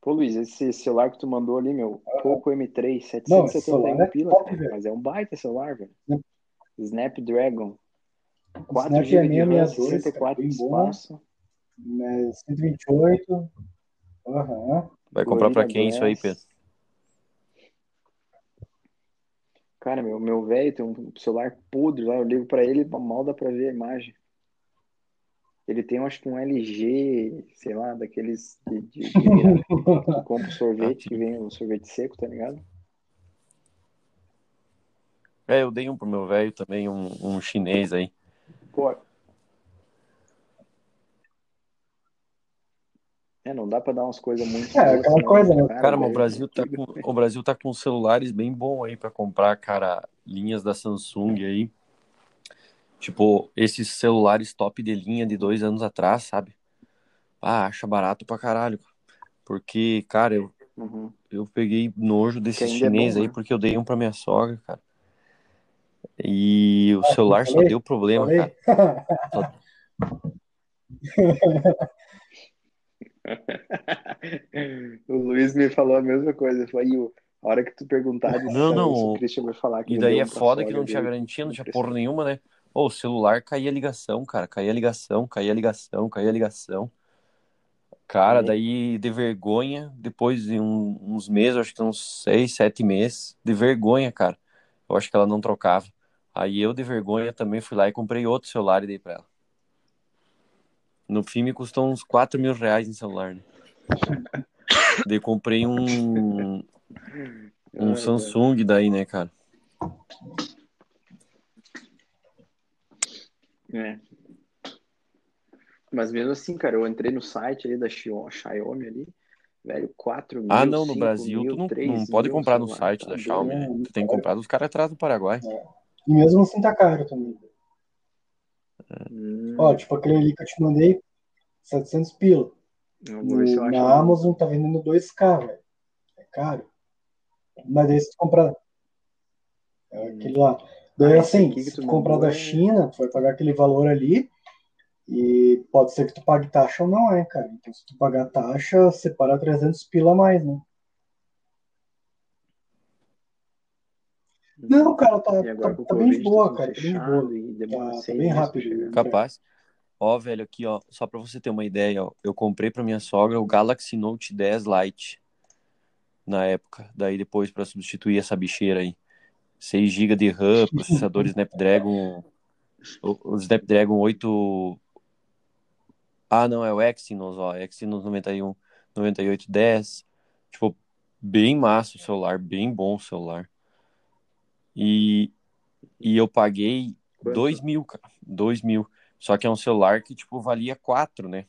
Pô, Luiz, esse celular que tu mandou ali, meu, Poco M3, Não, esse 771 celular é pila, top, cara, mas é um baita celular, velho. Snap- Snapdragon. 4 Snap GB é de RAM, 662, 64 de bom. espaço. É, 128. Aham. Vai comprar pra quem isso aí. Pedro? Cara, meu, meu velho tem um celular podre lá, eu ligo pra ele, mal dá pra ver a imagem. Ele tem, acho que um LG, sei lá, daqueles de, de, de que compra o sorvete, que vem o sorvete seco, tá ligado? É, eu dei um pro meu velho também, um, um chinês aí. Pô. É, não dá pra dar umas coisas muito. É, aquela senão coisa, né? Cara, mas o Brasil tá com, o Brasil tá com celulares bem bons aí pra comprar, cara, linhas da Samsung aí. Tipo, esses celulares top de linha de dois anos atrás, sabe? Ah, acha barato pra caralho. Porque, cara, eu, Uhum. eu peguei nojo desses ainda é chinês bom, aí né? porque eu dei um pra minha sogra, cara. E o celular só deu problema, Falei? cara. o Luiz me falou a mesma coisa. Ele falou, "Aí, o- a hora que tu perguntar Não, não, o o- Christian vai falar que E daí é pra foda que não tinha dele. garantia, não tinha porra nenhuma, né? Ô, o celular caía a ligação, cara. Caía a ligação, caía a ligação, caía a ligação. Cara, É. daí de vergonha, depois de um- uns meses, acho que uns seis, sete meses, de vergonha, cara. Eu acho que ela não trocava. Aí eu, de vergonha, também fui lá e comprei outro celular e dei pra ela. No fim, me custou uns 4 mil reais em celular, né? Daí comprei um, um Ah, Samsung daí, né, cara? É. Mas mesmo assim, cara, eu entrei no site ali da Xiaomi ali, velho, 4 mil, Ah, não, no 5 Brasil mil, tu não, 3 não pode comprar no lá, site tá da. Xiaomi, né? Tu tem que comprar dos caras atrás do Paraguai. E mesmo assim tá caro também. Hum, Ó, tipo aquele ali que eu te mandei, 700 pila. No- acho na. Amazon tá vendendo 2K, velho. É caro. Mas daí se tu comprar. É aquele lá. Daí Ah, assim, se tu comprar da é- China, tu vai pagar aquele valor ali. E pode ser que tu pague taxa ou não é, cara. Então se tu pagar taxa, separa 300 pila a mais, né? Não, cara, tá, E agora tá, o tá bem de tá boa, cara. Tá bem boa. e Tá- tá bem rápido? Capaz. Ó, velho, aqui, ó, só pra você ter uma ideia, ó, eu comprei pra minha sogra o Galaxy Note 10 Lite na época. Daí depois pra substituir essa bicheira aí. 6 GB de RAM, processador Snapdragon, o, o Snapdragon 8 Ah, não, é o Exynos, ó, Exynos 91 9810. Tipo, bem massa o celular, bem bom o celular. E e eu paguei Quanto? 2 mil, cara. 2 mil. Só que é um celular que, tipo, valia 4, né?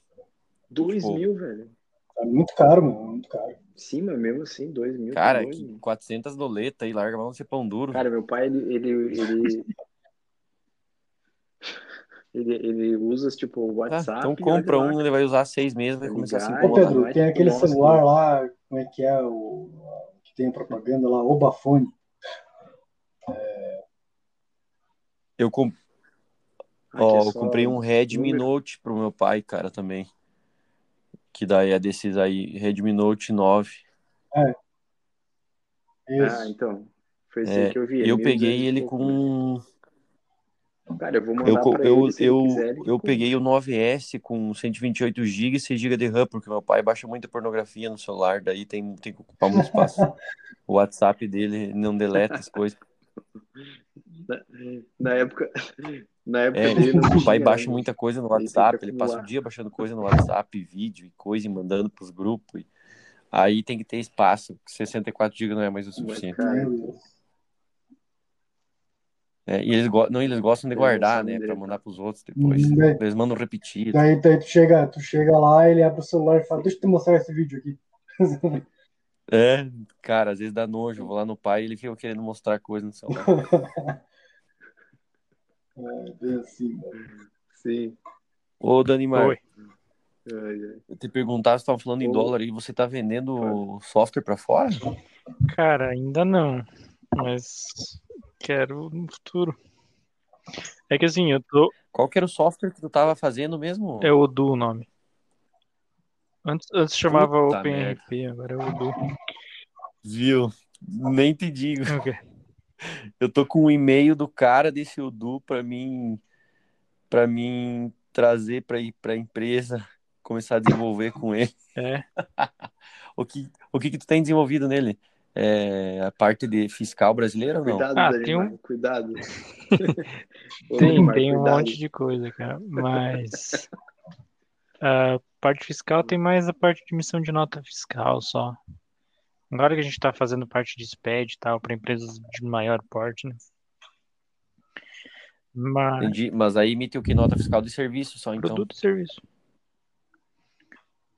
2 Tipo, mil, velho. É muito caro, mano. Muito caro. Sim, mas mesmo assim, 2 mil. Cara, doido, que mano. 400 doleta aí, larga, vamos ser pão duro. Cara, meu pai, ele, ele, ele, Ele, ele usa, tipo, o Ah, WhatsApp. então e compra lá, um, ele vai usar seis meses, vai começar a se? Ô, incomodar. Pedro, tem aquele celular lá, como é que é o que tem a propaganda lá, Obafone. Eu, com- Ah, ó, que é eu comprei um Redmi número. Note pro meu pai, cara, também. Que daí é desses aí, Redmi Note 9. Ah, Isso. então. Foi esse É, que eu vi. eu 1.200 peguei ele com. Cara, eu vou Eu, mandar co- pra eu, ele eu, quiser. Ele eu peguei o 9S com 128 GB e 6 GB de RAM, porque meu pai baixa muita pornografia no celular, daí tem, tem que ocupar muito espaço. O WhatsApp dele não deleta as coisas. Na, na época, na época É, dele não o pai tinha, baixa né? muita coisa no WhatsApp, ele passa o dia baixando coisa no WhatsApp, vídeo e coisa e mandando pros grupos. e- Aí tem que ter espaço, 64 GB não é mais o suficiente. Deus. É, e eles, go- não, eles gostam de guardar, né, ele mandar tá. pros outros depois. Hum, daí- Eles mandam repetir. Daí, daí tu, chega, tu chega lá, ele abre o celular e fala, deixa eu te mostrar esse vídeo aqui. É, cara, às vezes dá nojo. Eu vou lá no pai e ele fica querendo mostrar coisa no celular. É, bem assim. Sim. Ô, Danimar, Oi. Ai, ai. eu te perguntar, você tava falando em Ô. dólar e você tá vendendo software pra fora? Cara, ainda não. Mas quero no futuro. É que assim, eu tô. Qual que era o software que tu tava fazendo mesmo? É o Udu o nome. Antes, antes chamava Puta OpenRP, agora é o Udu. Viu? Nem te digo. O quê? Eu tô com um e-mail do cara desse Udu pra mim, para mim trazer pra ir pra empresa, começar a desenvolver com ele. É. O que, o que que tu tem desenvolvido nele? É a parte de fiscal brasileira ou não? Cuidado, Ah, tem um- cuidado. Tem, tem um cuidado. monte de coisa, cara. Mas a parte fiscal tem mais a parte de emissão de nota fiscal só. Agora que a gente tá fazendo parte de SPED e tal, para empresas de maior porte, né? Mas Entendi. Mas aí emite o que? Nota fiscal de serviço só, então. produto e serviço.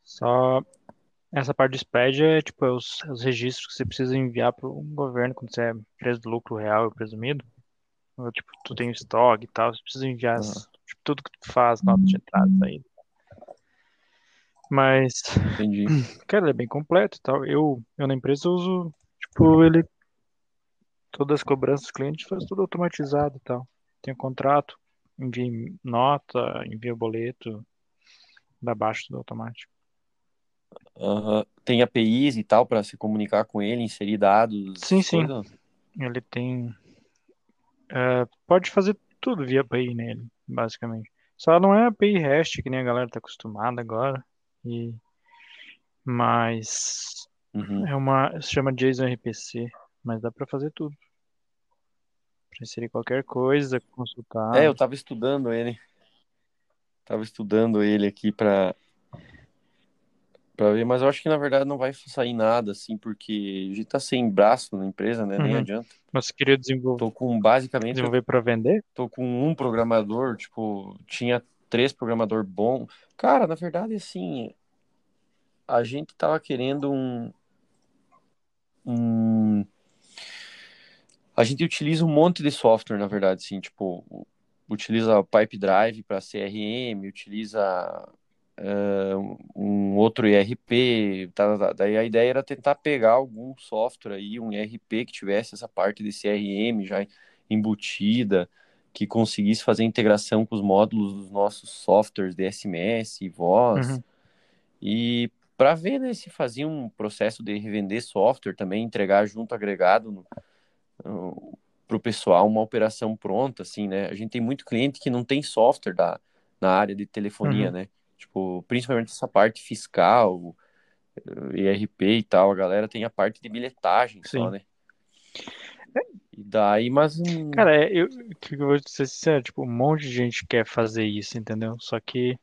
Só essa parte de SPED é tipo é os, os registros que você precisa enviar para o governo quando você é empresa do lucro real e presumido. Ou, tipo, tu tem estoque e tal, você precisa enviar as- tipo, tudo que tu faz, nota de entrada saída. Mas Entendi. Cara, ele é bem completo e tal. Eu, eu na empresa uso, tipo, ele. Todas as cobranças dos clientes faz tudo automatizado e tal. Tem um contrato, envia nota, envia boleto, dá baixo tudo automático. Tem APIs e tal para se comunicar com ele, inserir dados. Sim, sim. coisa? Ele tem. é, pode fazer tudo via API nele, basicamente. Só não é API REST que nem a galera tá acostumada agora. E... Mas Uhum. é uma. Se chama JSON RPC, mas dá pra fazer tudo. Pra inserir qualquer coisa, consultar. É, eu tava estudando ele. Tava estudando ele aqui pra, pra ver, mas eu acho que na verdade não vai sair nada, assim, porque a gente tá sem braço na empresa, né? Nem Uhum. adianta. Mas queria desenvolver, Tô com basicamente desenvolver para vender? tô com um programador, tipo, tinha três programador bom. Cara, na verdade, assim, a gente tava querendo um, um... A gente utiliza um monte de software, na verdade, assim, tipo, utiliza o Pipedrive para CRM, utiliza eh, um outro ERP, tá, tá, daí a ideia era tentar pegar algum software aí, um ERP que tivesse essa parte de CRM já embutida, que conseguisse fazer integração com os módulos dos nossos softwares de SMS e voz, Uhum. e para ver né, se fazia um processo de revender software também, entregar junto agregado para o pessoal uma operação pronta, assim, né? A gente tem muito cliente que não tem software da, na área de telefonia, Uhum. né? Tipo, principalmente essa parte fiscal, eh, ERP e tal, a galera tem a parte de bilhetagem só, Sim. né? E daí, mas Cara, é, eu, que eu vou ser sincero, tipo, um monte de gente quer fazer isso, entendeu? Só que,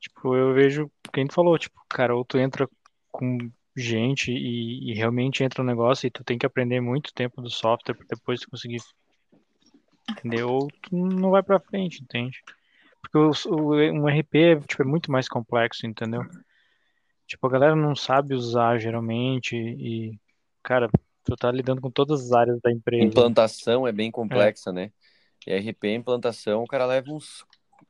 tipo, eu vejo, quem falou, tipo, cara, ou tu entra com gente e, e realmente entra no negócio e tu tem que aprender muito tempo do software pra depois tu conseguir entender, ou tu não vai pra frente, entende? Porque o, o, um RP tipo, é muito mais complexo, entendeu? Tipo, a galera não sabe usar geralmente e, cara, tu tá lidando com todas as áreas da empresa. implantação é bem complexa, né? ERP implantação, o cara leva uns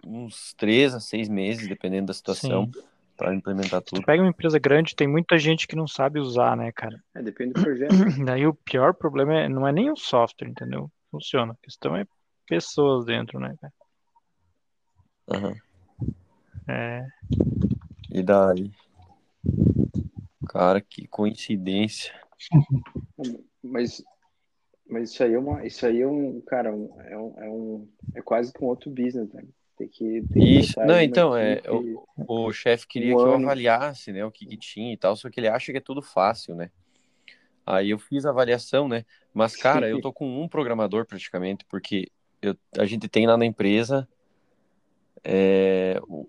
uns três a seis meses, dependendo da situação, para implementar tudo. Tu pega uma empresa grande, tem muita gente que não sabe usar, né, cara? É, depende do projeto. Daí o pior problema é, não é nem o software, entendeu? Funciona. A questão é pessoas dentro, né, cara? Aham. É. E daí? Cara, que coincidência. Mas, mas isso aí é uma, isso aí é um, cara, um- é um, é um, é quase que um outro business, né? Tem que, tem que Isso, não, então, é, equipe. O chefe queria Um que eu ano. avaliasse, né, o que que tinha e tal, só que ele acha que é tudo fácil, né? Aí eu fiz a avaliação, né? Mas, cara, eu tô com um programador praticamente, porque eu, a gente tem lá na empresa é, o,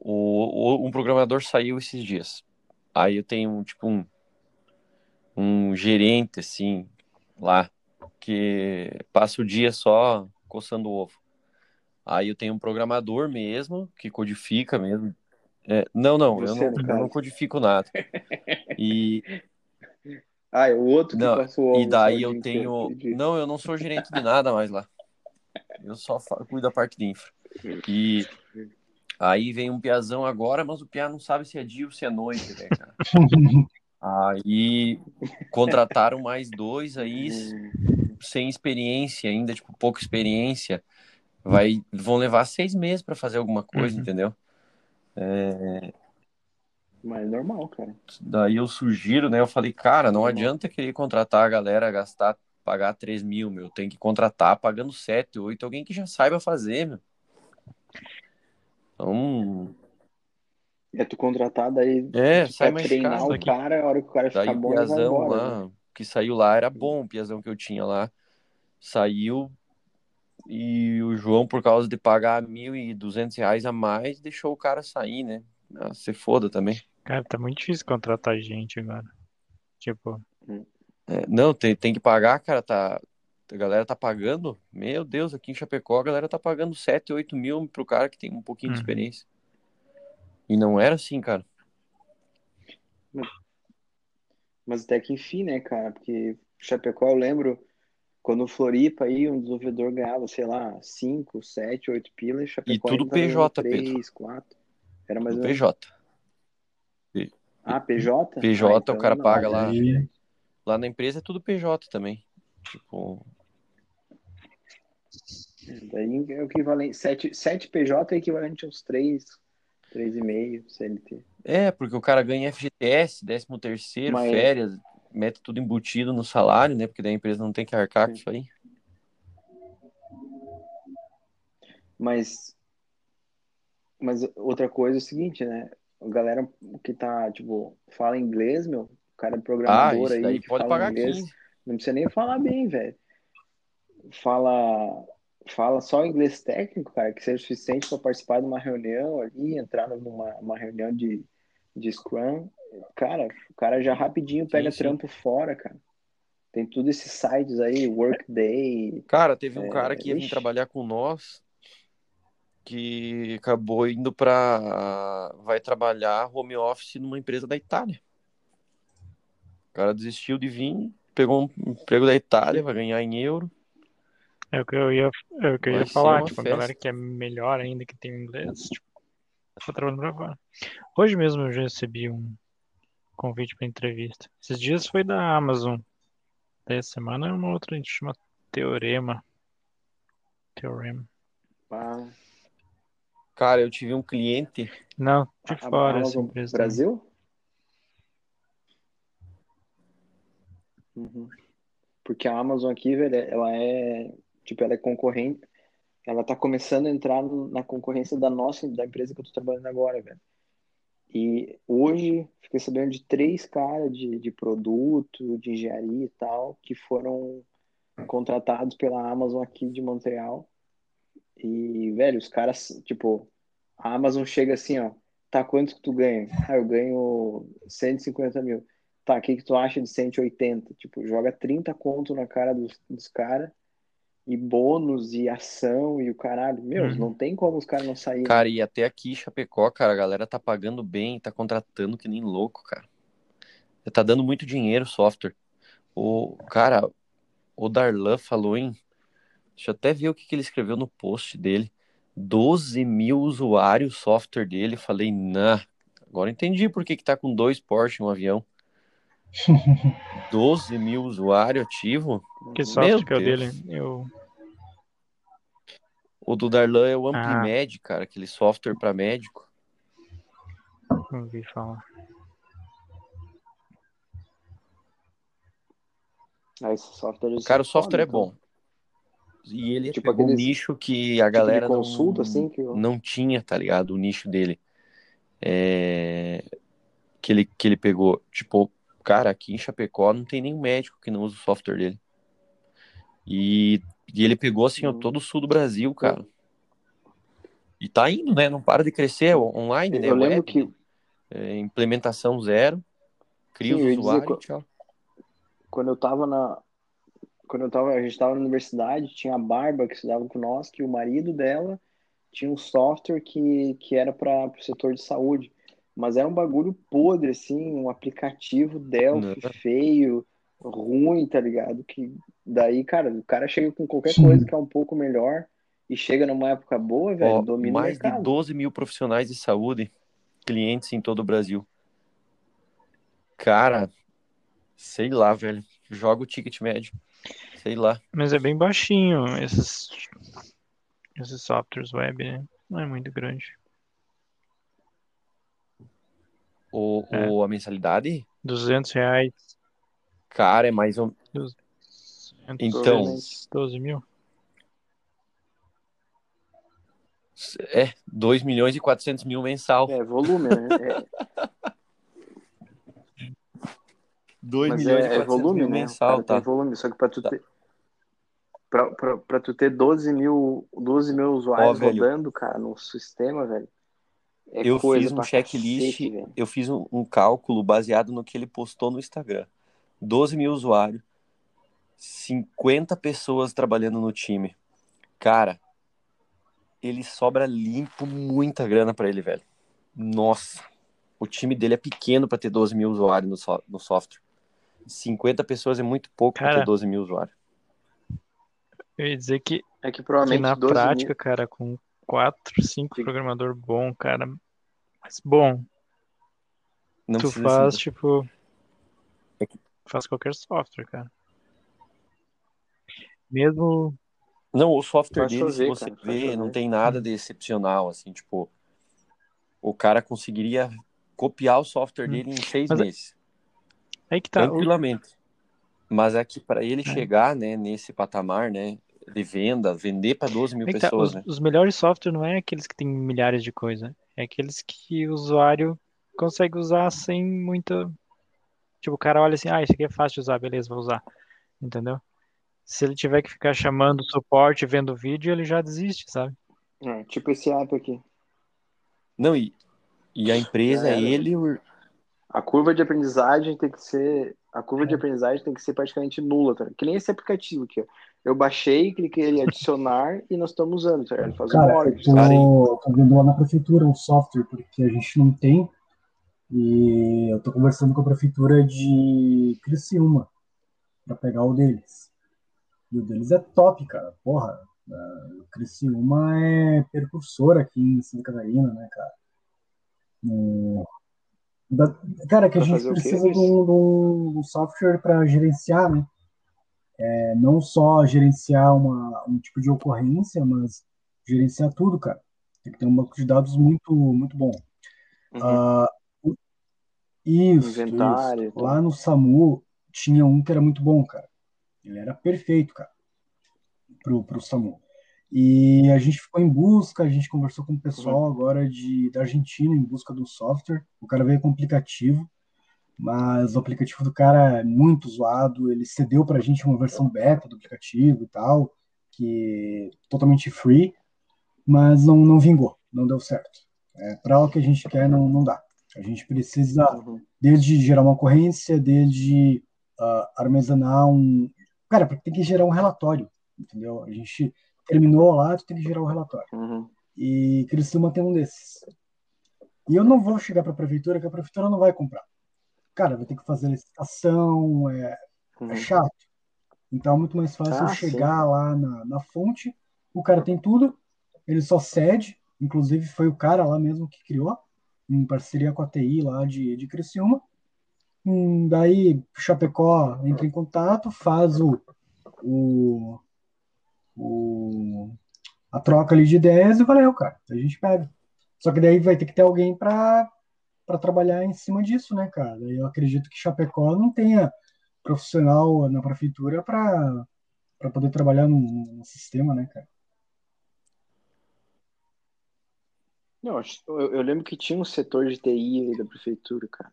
o- um programador saiu esses dias. Aí eu tenho, tipo, um, um gerente, assim, lá, que passa o dia só coçando o ovo. Aí eu tenho um programador mesmo, que codifica mesmo. É, não, não, eu Você, não, eu caso. não codifico nada. E, Ah, é o outro que Não, passa o ovo e daí eu inteiro, tenho. entendi. Não, eu não sou gerente de nada mais lá. Eu só cuido da parte de infra. E aí vem um piazão agora, mas o piá não sabe se é dia ou se é noite, né, cara? Aí contrataram mais dois aí sem experiência ainda, tipo, pouca experiência. Vai, vão levar seis meses para fazer alguma coisa, Uhum. entendeu? Mas é normal, cara. Daí eu sugiro, né? Eu falei, cara, não Normal. adianta querer contratar a galera, gastar, pagar 3 mil, meu. Tem que contratar pagando 7, 8, alguém que já saiba fazer, meu. Então, É tu contratar, daí é, sai mais treinar caro. o cara, a hora que o cara ficar o bom, piazão embora. né? lá, que saiu lá era bom, o piazão que eu tinha lá. Saiu e o João, por causa de pagar 1.200 reais a mais, deixou o cara sair, né? Ah, se foda também. Cara, tá muito difícil contratar gente agora. Tipo, É, não, tem, tem que pagar, cara, tá, a galera tá pagando, meu Deus, aqui em Chapecó a galera tá pagando 7, 8 mil pro cara que tem um pouquinho de Uhum. experiência. E não era assim, cara. Mas até que enfim, né, cara? Porque Chapecó, eu lembro quando o Floripa aí, um desenvolvedor ganhava, sei lá, 5, 7, 8 pilas, Chapecó tudo ainda tava PJ, ganhando Pedro. 3, 4. Era mais Do ou menos. PJ. Ah, PJ? PJ, Ah, então o cara não, paga aí- lá. Aí, Lá na empresa é tudo PJ também. Tipo, Daí é o equivalente. 7, 7 PJ é equivalente a uns 3, 3,5 CLT. é, porque o cara ganha FGTS, 13 terceiro, Mas- férias, mete tudo embutido no salário, né? Porque daí a empresa não tem que arcar com isso aí. Mas, mas outra coisa é o seguinte, né? A galera que tá, tipo, fala inglês, meu, o cara é Ah, programador isso aí pode fala pagar inglês, 15. não precisa nem falar bem, velho. Fala, fala só inglês técnico, cara, que seja suficiente para participar de uma reunião ali, entrar numa uma reunião de, de Scrum. Cara, o cara já rapidinho pega Sim, sim. trampo fora, cara. Tem tudo esses sites aí, Workday. Cara, teve um É, cara que ia vir trabalhar com nós que acabou indo pra. vai trabalhar home office numa empresa da Itália. O cara desistiu de vir, pegou um emprego da Itália, vai ganhar em euro. É o que eu ia, é o que eu ia Vai falar. uma Tipo, a festa. galera que é melhor ainda, que tem o inglês, tipo, tá trabalhando pra fora. Hoje mesmo eu já recebi um convite pra entrevista. Esses dias foi da Amazon. Dessa semana é uma outra, a gente chama Teorema. Teorema. Ah, Cara, eu tive um cliente. Não, de a- a fora essa Amazon empresa. Brasil? Uhum. Porque a Amazon aqui, velho, ela é, tipo, ela é concorrente, ela tá começando a entrar na concorrência da nossa, da empresa que eu tô trabalhando agora, velho. E hoje, fiquei sabendo de três caras de, de produto, de engenharia e tal, que foram contratados pela Amazon aqui de Montreal. E, velho, os caras, tipo, a Amazon chega assim, ó, tá, quanto que tu ganha? Ah, eu ganho 150 mil. Tá, o que que tu acha de 180? Tipo, joga 30 conto na cara dos, dos caras, e bônus, e ação, e o caralho. Meu, Uhum. não tem como os caras não saírem. Cara, e até aqui em Chapecó, cara, a galera tá pagando bem, tá contratando que nem louco, cara. Tá dando muito dinheiro o software. O cara, o Darlan falou em. Deixa eu até ver o que, que ele escreveu no post dele. 12 mil usuários software dele. Falei, nah, agora entendi por que, que tá com dois Porsche no avião. 12 mil usuários ativo. Que Meu software que é o dele? Eu... O do Darlan é o Ah. AmpliMed, cara, aquele software para médico. não ouvi falar. Ah, esse software eles Cara, o software é então. bom. E ele Tipo pegou um aqueles- nicho que a Tipo de galera consulta, não, assim, que eu- não tinha, tá ligado? O nicho dele. É... Que, ele, que ele pegou. Tipo, cara, aqui em Chapecó não tem nenhum médico que não usa o software dele. E, e ele pegou, assim, ó, todo o sul do Brasil, cara. E tá indo, né? Não para de crescer online, né? Eu lembro Web, que é, implementação zero. Cria Sim, ia dizer, tchau. quando eu tava na. Quando eu tava, a gente tava na universidade, tinha a Barba que estudava com nós, que o marido dela tinha um software que, que era para o setor de saúde. Mas era um bagulho podre, assim, um aplicativo Delphi Não. feio, ruim, tá ligado? Que daí, cara, o cara chega com qualquer Sim. coisa que é um pouco melhor e chega numa época boa, velho, Ó, domina o mais de mercado. 12 mil profissionais de saúde, clientes em todo o Brasil. Cara, sei lá, velho. Joga o ticket médio. Sei lá. Mas é bem baixinho esses, esses softwares web, né? Não é muito grande. O, É. o- a mensalidade, 200 reais. Cara, é mais um. 200, Então, Provavelmente. 12 mil. é 2 milhões e 400 mil mensal. É, volume, né? É, 2 mas milhões é, e é 400 volume, mil né? Mensal, cara tá? volume, só que pra tu Tá. ter. Pra, pra, pra tu ter 12 mil, 12 mil usuários Ó, velho. rodando, cara, no sistema, velho. É Eu coisa fiz um checklist, cacete, velho. eu fiz um, um cálculo baseado no que ele postou no Instagram. 12 mil usuários, 50 pessoas trabalhando no time. Cara, ele sobra limpo muita grana pra ele, velho. Nossa, o time dele é pequeno pra ter 12 mil usuários no, so- no software. 50 pessoas é muito pouco pra Cara, ter 12 mil usuários. Eu ia dizer que, É que que provavelmente na 12 prática, mil. cara, com 4, 5 Sim. programador bom, cara. Mas bom, Não tu faz, ser- tipo. É que- Faz qualquer software, cara. Mesmo. Não, o software Faz dele, se chover, você cara, vê, não tem nada de excepcional, assim, tipo, o cara conseguiria copiar o software Hum. dele em seis Mas é- meses, Aí que tá. o- tranquilamente. Mas é que para ele É. chegar, né, nesse patamar, né, de venda, vender para 12 mil que tá, pessoas, os, né? os melhores softwares não é aqueles que tem milhares de coisas. É aqueles que o usuário consegue usar sem muita. Tipo, o cara olha assim, ah, isso aqui é fácil de usar, beleza, vou usar. Entendeu? Se ele tiver que ficar chamando suporte, vendo vídeo, ele já desiste, sabe? É, tipo esse app aqui. Não, e, e a empresa, era. ele, o- A curva de aprendizagem tem que ser. A curva É. de aprendizagem tem que ser praticamente nula, tá? Que nem esse aplicativo aqui, ó. Eu baixei, cliquei em adicionar e nós estamos usando, tá? Ele faz uma Cara, hora eu tô, tô vendo lá na prefeitura um software, porque a gente não tem. E eu tô conversando com a prefeitura de Criciúma pra pegar o deles. E o deles é top, cara. Porra, o Criciúma é percursor aqui em Santa Catarina, né, cara? Da- cara, que a Pra gente quê, precisa de um, de um- de um software para gerenciar, né? É, não só gerenciar uma, um tipo de ocorrência, mas gerenciar tudo, cara. Tem que ter um banco de dados muito, muito bom. Uhum. O- isso, Inventário isso. Lá no SAMU tinha um que era muito bom, cara. Ele era perfeito, cara, pro, pro SAMU. E a gente ficou em busca, a gente conversou com o pessoal Uhum. agora de, da Argentina em busca do software. O cara veio com aplicativo, mas o aplicativo do cara é muito zoado. Ele cedeu pra gente uma versão beta do aplicativo e tal, que totalmente free, mas não, não vingou, não deu certo. É, para o que a gente quer, não, não dá. A gente precisa Uhum. desde gerar uma ocorrência, desde ah, armazenar um. Cara, porque tem que gerar um relatório, entendeu? A gente terminou lá, tu tem que gerar um relatório. Uhum. E Criciúma tem um desses. E eu não vou chegar para a prefeitura, que a prefeitura não vai comprar. Cara, vai ter que fazer licitação, é, Uhum. é chato. Então é muito mais fácil eu Ah, chegar lá na, na fonte, o cara tem tudo, ele só cede, inclusive foi o cara lá mesmo que criou, em parceria com a TI lá de, de Criciúma. Hum, daí Chapecó entra em contato, faz o, o, o, a troca ali de ideias e valeu, cara. A gente pega. Só que daí vai ter que ter alguém para trabalhar em cima disso, né, cara? Eu acredito que Chapecó não tenha profissional na prefeitura para poder trabalhar no, no sistema, né, cara? Não, eu, eu lembro que tinha um setor de TI da prefeitura, cara.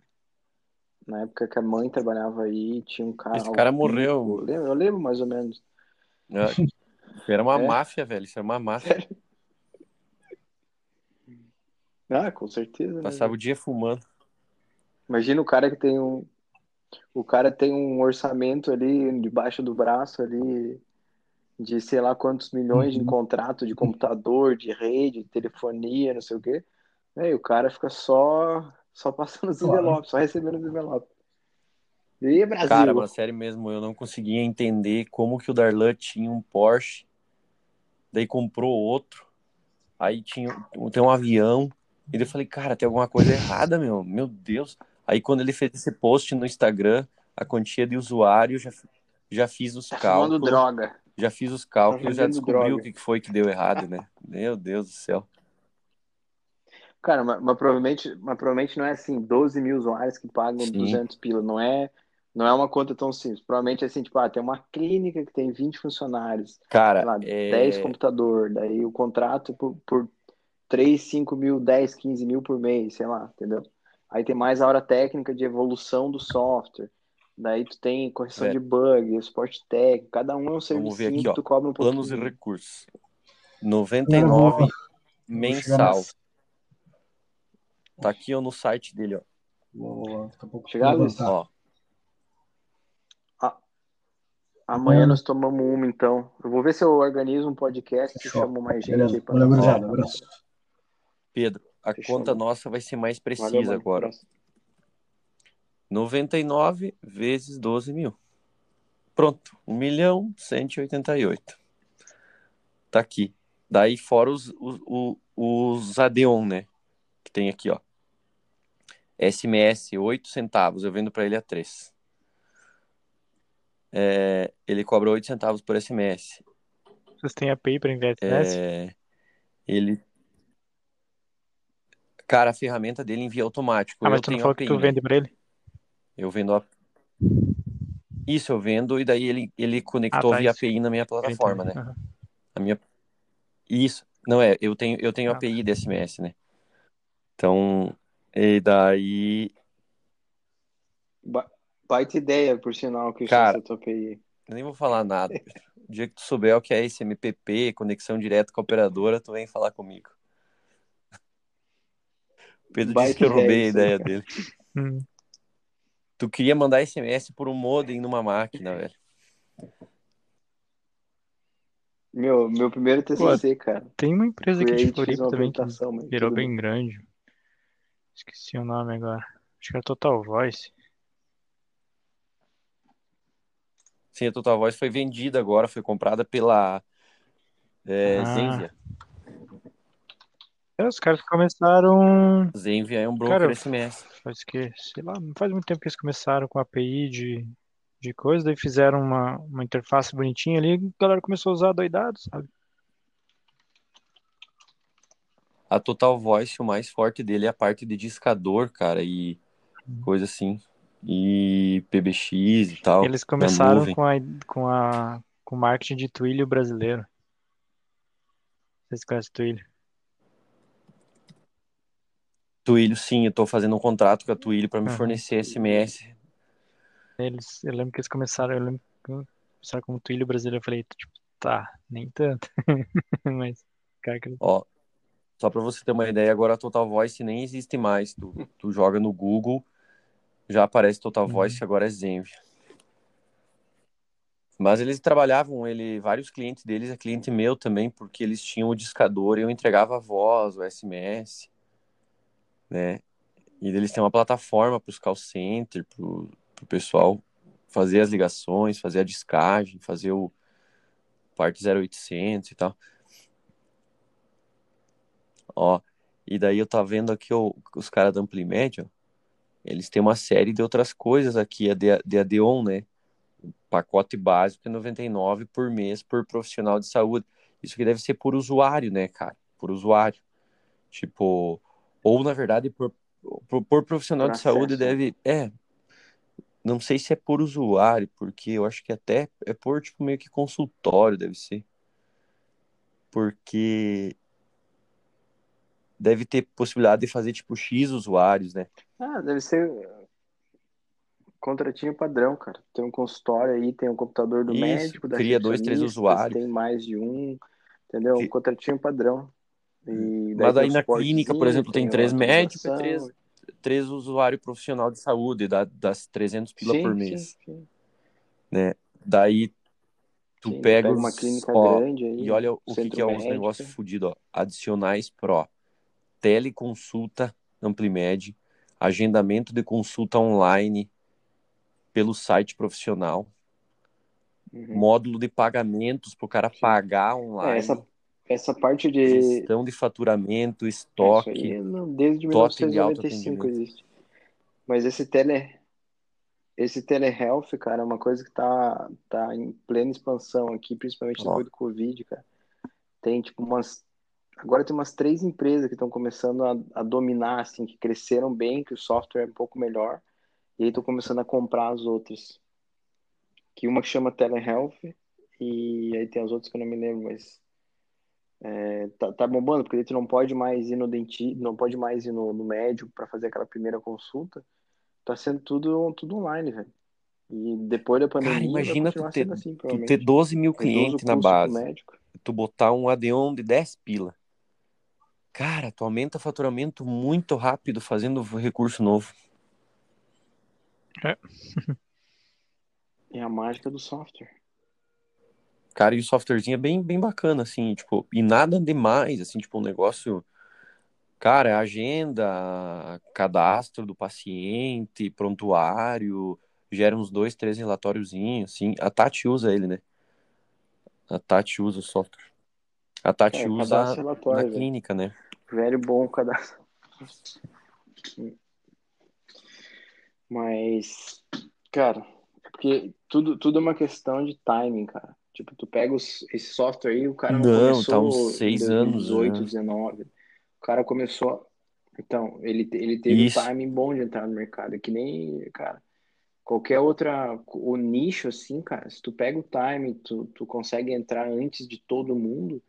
Na época que a mãe trabalhava aí, tinha um cara. Esse cara morreu. Eu lembro, eu lembro mais ou menos. É, Era uma É? máfia, velho. Isso era uma máfia. Ah, com certeza. né, Passava o dia fumando. Imagina o cara que tem um. O cara tem um orçamento ali debaixo do braço ali de sei lá quantos milhões de Uhum. contrato de computador, de rede, de telefonia, não sei o quê. Aí o cara fica só só passando os Claro. envelopes, só recebendo os envelopes. E Brasil. Cara, mas sério mesmo, eu não conseguia entender como que o Darlan tinha um Porsche, daí comprou outro, aí tinha tem um avião, e daí eu falei, cara, tem alguma coisa errada, meu, meu Deus. Aí quando ele fez esse post no Instagram, a quantia de usuário, já, já fiz os tá cálculos, droga. Já fiz os cálculos, já vendendo descobri droga. o que foi que deu errado, né? Meu Deus do céu. Cara, mas, mas provavelmente, mas provavelmente não é assim, 12 mil usuários que pagam Sim. 200 pila. Não é, não é uma conta tão simples. Provavelmente é assim, tipo, ah, tem uma clínica que tem 20 funcionários, Cara, lá, é... 10 computador, daí o contrato por, por 3, 5 mil, 10, 15 mil por mês, sei lá, entendeu? Aí tem mais a hora técnica de evolução do software. Daí tu tem correção Velho. de bug, suporte técnico, cada um é um serviço ver aqui, que ó. tu cobra um planos e recursos. 99 chegar mensal. Tá aqui ó, no site dele, ó. Vou, vou, daqui a pouco Chegar, vou Luiz? levantar. ó. Amanhã Hum. nós tomamos uma, então. Eu vou ver se eu organizo um podcast e chamo mais gente Beleza. aí pra Valeu. Abraço. Pedro, a Fechou, conta nossa vai ser mais Valeu, precisa mano. agora. Abraço. 99 vezes 12 mil. Pronto, 1 milhão 188. Tá aqui. Daí fora os, os, os, Adeon, né? Que tem aqui, ó. SMS 8 centavos, eu vendo para ele a 3. É, ele cobra 8 centavos por SMS. Vocês têm API para enviar SMS? É, ele. Cara, a ferramenta dele envia automático. ah, mas eu tu não falou que tu né? vende pra ele? Eu vendo a... Isso, eu vendo e daí ele, ele conectou tá, via isso. API na minha plataforma, né? Aham. A minha... Isso. Não é, eu tenho, eu tenho Ah, API de SMS, né? Então, e daí. Ba- Baita ideia, por sinal, que Cara. eu tua API. Eu nem vou falar nada. O dia que tu souber o que é SMPP, conexão direta com a operadora, tu vem falar comigo. O Pedro Baita disse que eu roubei a ideia ideia dele. Tu queria mandar SMS por um modem numa máquina, velho. Meu, meu primeiro TCC, cara. Tem uma empresa aqui de Floripa também que virou tudo bem grande. Esqueci o nome agora. Acho que era Total Voice. Sim, a Total Voice foi vendida agora, foi comprada pela é, Ah. Zenvia. É, os caras começaram. Zenvia é um broker Cara, SMS. Faz que, sei lá, não faz muito tempo que eles começaram com API de, de coisa, daí fizeram uma, uma interface bonitinha ali, a galera começou a usar doidado, sabe? A Total Voice, o mais forte dele é a parte de discador, cara, e Hum. coisa assim. E PBX e tal. Eles começaram com a com a com o marketing de Twilio brasileiro. Vocês conhecem Twilio? Twilio, sim, eu tô fazendo um contrato com a Twilio para me Uhum. fornecer SMS. Eles, eu lembro que eles começaram, eu lembro que começaram como Twilio brasileiro, eu falei, tipo, tá, nem tanto. Mas, cara, que Ó, só para você ter uma ideia, agora a Total Voice nem existe mais. Tu, tu joga no Google, já aparece Total Uhum. Voice, agora é Zenvia. Mas eles trabalhavam, ele, vários clientes deles é cliente meu também, porque eles tinham o discador e eu entregava a voz, o SMS, né? E eles têm uma plataforma para os call center, para o pessoal fazer as ligações, fazer a discagem, fazer o parte 0800 e tal. Ó, e daí eu tava vendo aqui ó, os caras da Amplimed, eles têm uma série de outras coisas aqui, a de, de Adeon, né? O pacote básico é 99 por mês por profissional de saúde. Isso aqui deve ser por usuário, né, cara? Por usuário. Tipo, ou na verdade por, por, por profissional Por de saúde acesso, né? deve. É. Não sei se é por usuário, porque eu acho que até é por tipo meio que consultório, deve ser. Porque deve ter possibilidade de fazer tipo X usuários, né? Ah, deve ser contratinho padrão, cara. Tem um consultório aí, tem um computador do Isso, médico, da cria dois, três usuários. tem mais de um, entendeu? Um contratinho padrão. Daí Mas aí na clínica, por exemplo, tem tem três médicos e três, três usuários profissional de saúde, dá, das 300 pila Sim, por sim, mês, sim. né? Daí tu Sim, pega pega uma clínica ó, grande aí, e olha o que que é médico. negócios fodidos, ó. Adicionais Pro, teleconsulta Amplimed, agendamento de consulta online pelo site profissional, Uhum. módulo de pagamentos para o cara Sim. pagar É, online, essa, essa parte de. gestão de faturamento, estoque, aí não- desde totem de 1995 autoatendimento. existe. Mas esse tele, esse telehealth, cara, é uma coisa que tá, tá em plena expansão aqui, principalmente Ó. depois do Covid, cara. Tem tipo umas. Agora tem umas três empresas que estão começando a, a dominar, assim, que cresceram bem, que o software é um pouco melhor, e aí estão começando a comprar as outras. Que uma que chama Telehealth, e aí tem as outras que eu não me lembro, mas é, tá, tá bombando, porque tu não pode mais ir no dentista, não pode mais ir no, no médico para fazer aquela primeira consulta. Tá sendo tudo, tudo online, velho. E depois da Cara, pandemia vai imagina tu ter, assim, tu ter provavelmente. 12 mil o clientes na base, médico. tu botar um Adeon de 10 pila. Cara, tu aumenta faturamento muito rápido fazendo recurso novo. É a mágica do software. Cara, e o softwarezinho é bem, bem bacana, assim, tipo, e nada demais, assim, tipo, um negócio. Cara, é agenda, cadastro do paciente, prontuário, gera uns dois, três relatóriozinhos, assim. A Tati usa ele, né? A Tati usa o software. A Tati É, usa na velho. clínica, né? Velho bom cadastro. Mas, cara, porque tudo, tudo é uma questão de timing, cara. Tipo, tu pega os, esse software aí, o cara não, Não, tá começou uns em seis anos 2018, já. 19. O cara começou. Então, ele, ele teve Isso. o timing bom de entrar no mercado. É que nem, cara, qualquer outra. O nicho, assim, cara, se tu pega o timing, tu, tu consegue entrar antes de todo mundo.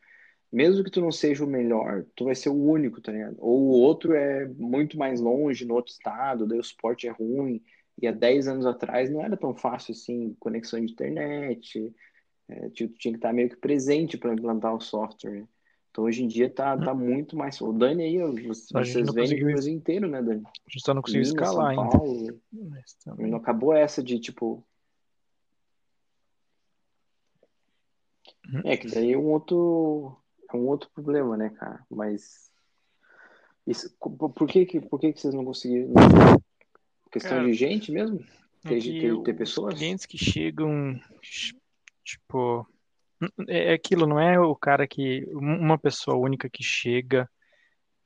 Mesmo que tu não seja o melhor, tu vai ser o único, tá ligado? Ou o outro é muito mais longe, no outro estado, daí o suporte é ruim. E há 10 anos atrás não era tão fácil assim, conexão de internet, é, tinha que estar meio que presente para implantar o software. né? Então hoje em dia tá, tá muito mais. O Dani aí, vocês vendem conseguiu- pro Brasil inteiro, né, Dani? A gente só não conseguiu Minas, escalar São ainda. Paulo. Também- Não acabou essa de tipo. Uhum. É que daí é um outro, é um outro problema, né, cara? Mas isso, por que que, por que que vocês não conseguiram? Questão Cara, de gente mesmo? É Ter, ter, pessoas? clientes que chegam, tipo, é é aquilo, não é o cara que, uma pessoa única que chega,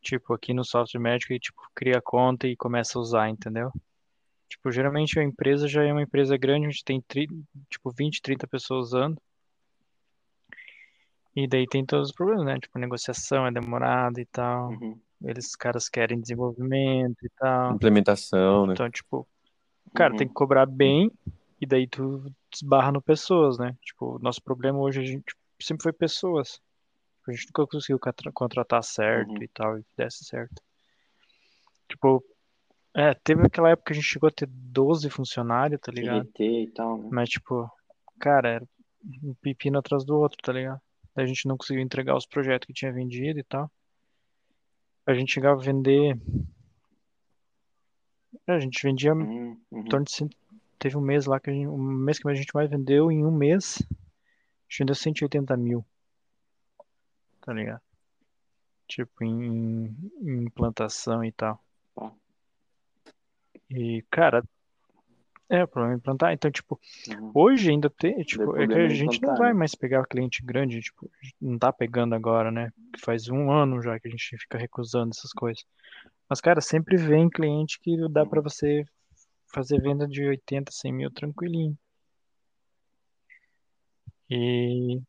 tipo, aqui no software médico e, tipo, cria conta e começa a usar, entendeu? Tipo, geralmente a empresa já é uma empresa grande, a gente tem, tri- tipo, 20, 30 pessoas usando, e daí tem todos os problemas, né? Tipo, negociação é demorada e tal, Uhum, eles, caras querem desenvolvimento e tal, Implementação, né? então, tipo, Cara, uhum. tem que cobrar bem e daí tu desbarra no pessoas, né? Tipo, o nosso problema hoje a gente sempre foi pessoas. A gente nunca conseguiu contra- contratar certo Uhum. e tal, e que desse certo. Tipo, é, teve aquela época que a gente chegou a ter 12 funcionários, tá ligado? RT e tal, né? Mas, tipo, cara, era um pepino atrás do outro, tá ligado? Daí a gente não conseguiu entregar os projetos que tinha vendido e tal. A gente chegava a vender. A gente vendia Uhum, em torno de cento- Teve um mês lá que a gente, um mês que a gente mais vendeu, em um mês, a gente vendeu 180 mil, tá ligado? Tipo, em, em implantação e tal. E, cara, É, o problema é implantar. Então, tipo, Uhum. hoje ainda tem, tipo, é que a gente não vai né? mais pegar cliente grande, tipo, não tá pegando agora, né? Faz um ano já que a gente fica recusando essas coisas. Mas, cara, sempre vem cliente que dá pra você fazer venda de 80, 100 mil tranquilinho. E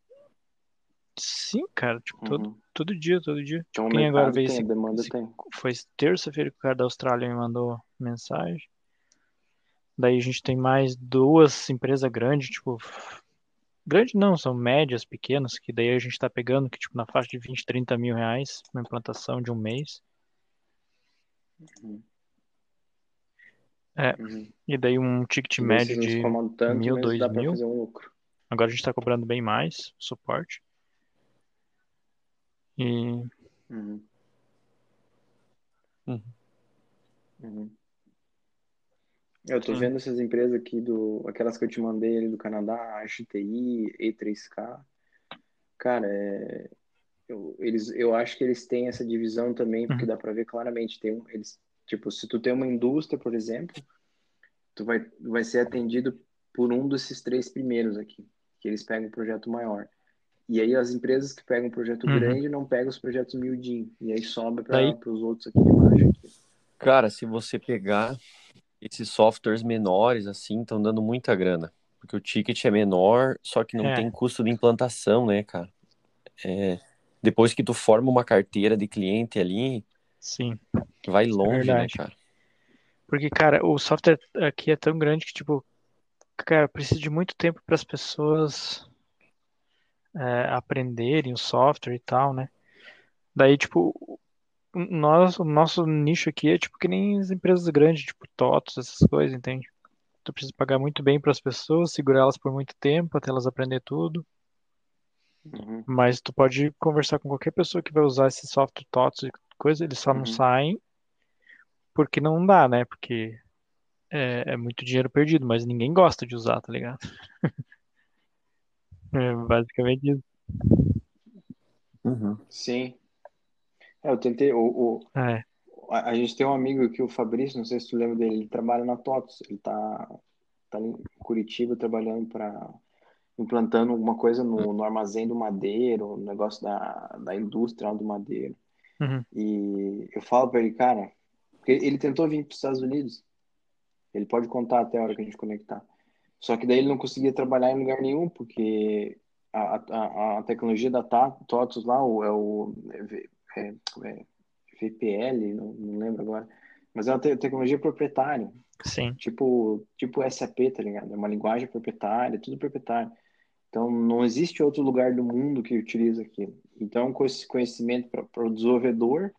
sim, cara, tipo, todo, Uhum. todo dia, todo dia. O Quem agora veio tem, demanda tem. foi terça-feira que o cara da Austrália me mandou mensagem. Daí a gente tem mais duas empresas grandes, tipo, grande não, são médias, pequenas, que daí a gente tá pegando, que tipo, na faixa de 20, 30 mil reais, uma implantação de um mês. É, Uhum. e daí um ticket E médio de tanto, mil, dois dá mil. fazer um lucro. Agora a gente tá cobrando bem mais suporte. E Uhum. Uhum. Uhum. Eu tô Sim. vendo essas empresas aqui, do, aquelas que eu te mandei ali do Canadá, HTI, E3K. Cara, é, eu, eles, eu acho que eles têm essa divisão também, porque Uhum. dá pra ver claramente. Tem um, eles, tipo, se tu tem uma indústria, por exemplo, tu vai, vai ser atendido por um desses três primeiros aqui, que eles pegam um projeto maior. E aí as empresas que pegam um projeto Uhum. grande não pegam os projetos miudinhos. E aí sobe Daí- para os outros aqui de baixo. Aqui. Cara, se você pegar esses softwares menores, assim, estão dando muita grana. Porque o ticket é menor, só que não É. tem custo de implantação, né, cara? É, depois que tu forma uma carteira de cliente ali, sim. vai longe, né, verdade. cara? Porque, cara, o software aqui é tão grande que, tipo, cara, precisa de muito tempo para as pessoas é, aprenderem o software e tal, né? Daí, tipo, o nosso, o nosso nicho aqui é tipo que nem as empresas grandes, tipo TOTOS, essas coisas, entende? Tu precisa pagar muito bem para as pessoas, segurar elas por muito tempo até elas aprender tudo. Uhum. Mas tu pode conversar com qualquer pessoa que vai usar esse software TOTOS e coisa, eles só não Uhum. saem porque não dá, né? Porque é, é muito dinheiro perdido, mas ninguém gosta de usar, tá ligado? É basicamente isso. Uhum. Sim. É, eu tentei. O, o, É. a, a gente tem um amigo aqui, o Fabrício, não sei se tu lembra dele, ele trabalha na TOTOS. Ele tá, tá em Curitiba trabalhando para implantando alguma coisa no, no armazém do madeiro, no negócio da, da indústria do madeiro. Uhum. E eu falo para ele, cara, porque ele tentou vir para os Estados Unidos. Ele pode contar até a hora que a gente conectar. Só que daí ele não conseguia trabalhar em lugar nenhum, porque a, a, a tecnologia da TOTOS lá, o, é o é, é, VPL, não, não lembro agora, mas é uma te- tecnologia proprietária, Sim. tipo, tipo SAP, tá ligado? É uma linguagem proprietária, tudo proprietário. Então, não existe outro lugar do mundo que utiliza aquilo. Então, com esse conhecimento para o desenvolvedor,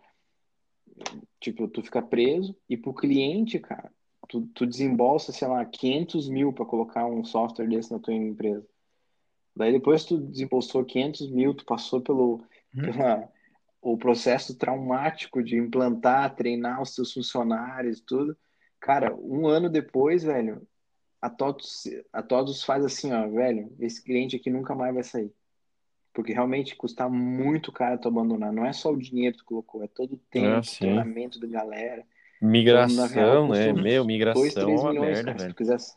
tipo, tu fica preso, e para o cliente, cara, tu, tu desembolsa, sei lá, 500 mil para colocar um software desse na tua empresa. Daí, depois tu desembolsou 500 mil, tu passou pelo Uhum. pela, o processo traumático de implantar, treinar os seus funcionários, tudo. Cara, um ano depois, velho, a TOTOS, a TOTOS faz assim, ó, velho, esse cliente aqui nunca mais vai sair. Porque realmente custa muito caro tu abandonar. Não é só o dinheiro que tu colocou, é todo o tempo, Ah, treinamento da galera. Migração, Então, real, né? Meu, 2, migração é 3 uma milhões, merda, cara, se velho. tu quisesse.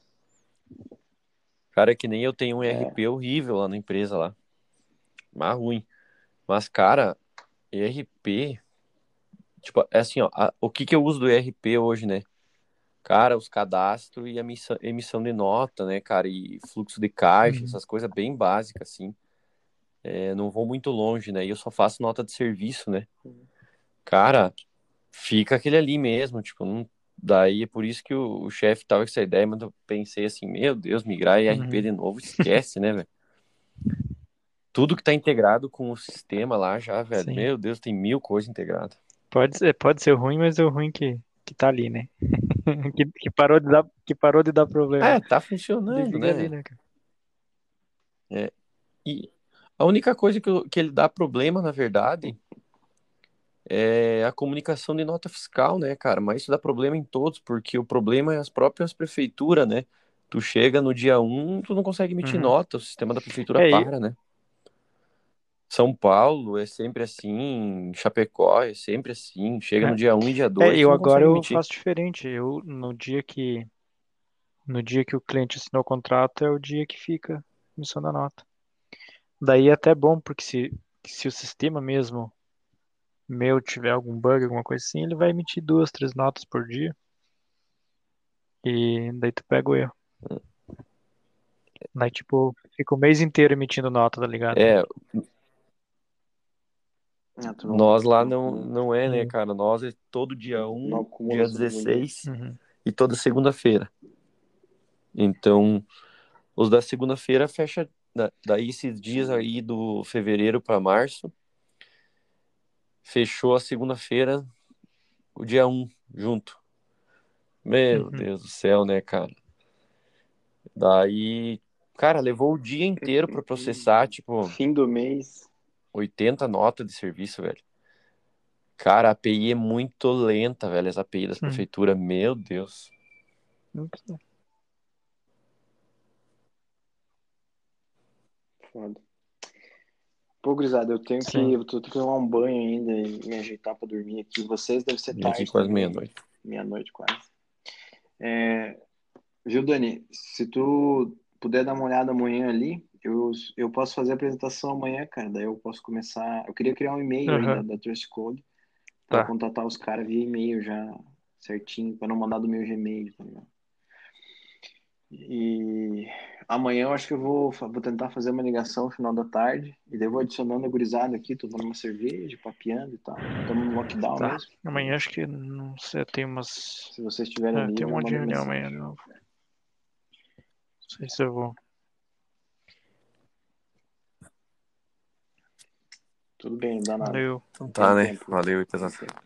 Cara, é que nem eu tenho um É. ERP horrível lá na empresa lá. Mas ruim. Mas, cara, ERP. Tipo, é assim, ó. a- o que que eu uso do ERP hoje, né? Cara, os cadastros e a emissão, emissão de nota, né, cara? E fluxo de caixa, Uhum. essas coisas bem básicas, assim. É, não vou muito longe, né? E eu só faço nota de serviço, né? Cara, fica aquele ali mesmo, tipo, não... daí é por isso que o, o chefe tava com essa ideia, mas eu pensei assim, meu Deus, migrar ERP Uhum. de novo, esquece, né, velho? Tudo que tá integrado com o sistema lá já, velho, Sim. meu Deus, tem mil coisas integradas. Pode ser, pode ser ruim, mas é o ruim que, que tá ali, né? que, que, parou de dar, que parou de dar problema. É, tá funcionando, né? ali, né, cara? E a única coisa que, eu- que ele dá problema, na verdade, é a comunicação de nota fiscal, né, cara? Mas isso dá problema em todos, porque o problema é as próprias prefeituras, né? Tu chega no dia 1, tu não consegue emitir Uhum. nota, o sistema da prefeitura É, e- para, né? São Paulo é sempre assim, Chapecó é sempre assim, chega É. no dia 1 e dia 2, É, eu agora eu faço diferente. Eu, no dia que, No dia que o cliente assinou o contrato é o dia que fica a emissão da nota. Daí é até bom, porque se, se o sistema mesmo meu tiver algum bug, alguma coisa assim, ele vai emitir duas, três notas por dia. E daí tu pega o erro. Daí, tipo, fica o mês inteiro emitindo nota, tá ligado? É, não- nós lá não- não, é, né, cara? Nós é todo dia 1, Não acumula dia segundo dia. 16 Uhum. e toda segunda-feira. Então, os da segunda-feira fecha da- daí esses dias aí do fevereiro para março. Fechou a segunda-feira, o dia 1 junto. Meu Uhum. Deus do céu, né, cara? Daí, cara, levou o dia inteiro para processar, tipo, Fim do mês. 80 notas de serviço, velho. Cara, a API é muito lenta, velho, as API das Hum. prefeituras, meu Deus. Foda. Pô, gurizada, eu tenho que, Sim. eu tô, tenho que tomar um banho ainda e me ajeitar pra dormir aqui. Vocês devem ser tarde. aqui quase meia-noite. Meia-noite quase. É, viu, Dani? Se tu puder dar uma olhada amanhã ali, eu, eu posso fazer a apresentação amanhã, cara. Daí eu posso começar. Eu queria criar um e-mail aí Aham. da, Trust Code pra Tá. contatar os caras via e-mail já certinho, pra não mandar do meu Gmail, tá ligado? E amanhã eu acho que eu vou, vou tentar fazer uma ligação no final da tarde. E daí eu vou adicionando a gurizada aqui, tomando uma cerveja, papeando e tal. Estamos no lockdown Tá. mesmo. Amanhã acho que não sei, tem umas. Se vocês estiverem É, tem um monte de reunião amanhã de novo. Não sei se eu vou. Tudo bem, não dá nada. Valeu. Então tá, né? tempo. Valeu e pesado. Tem tempo.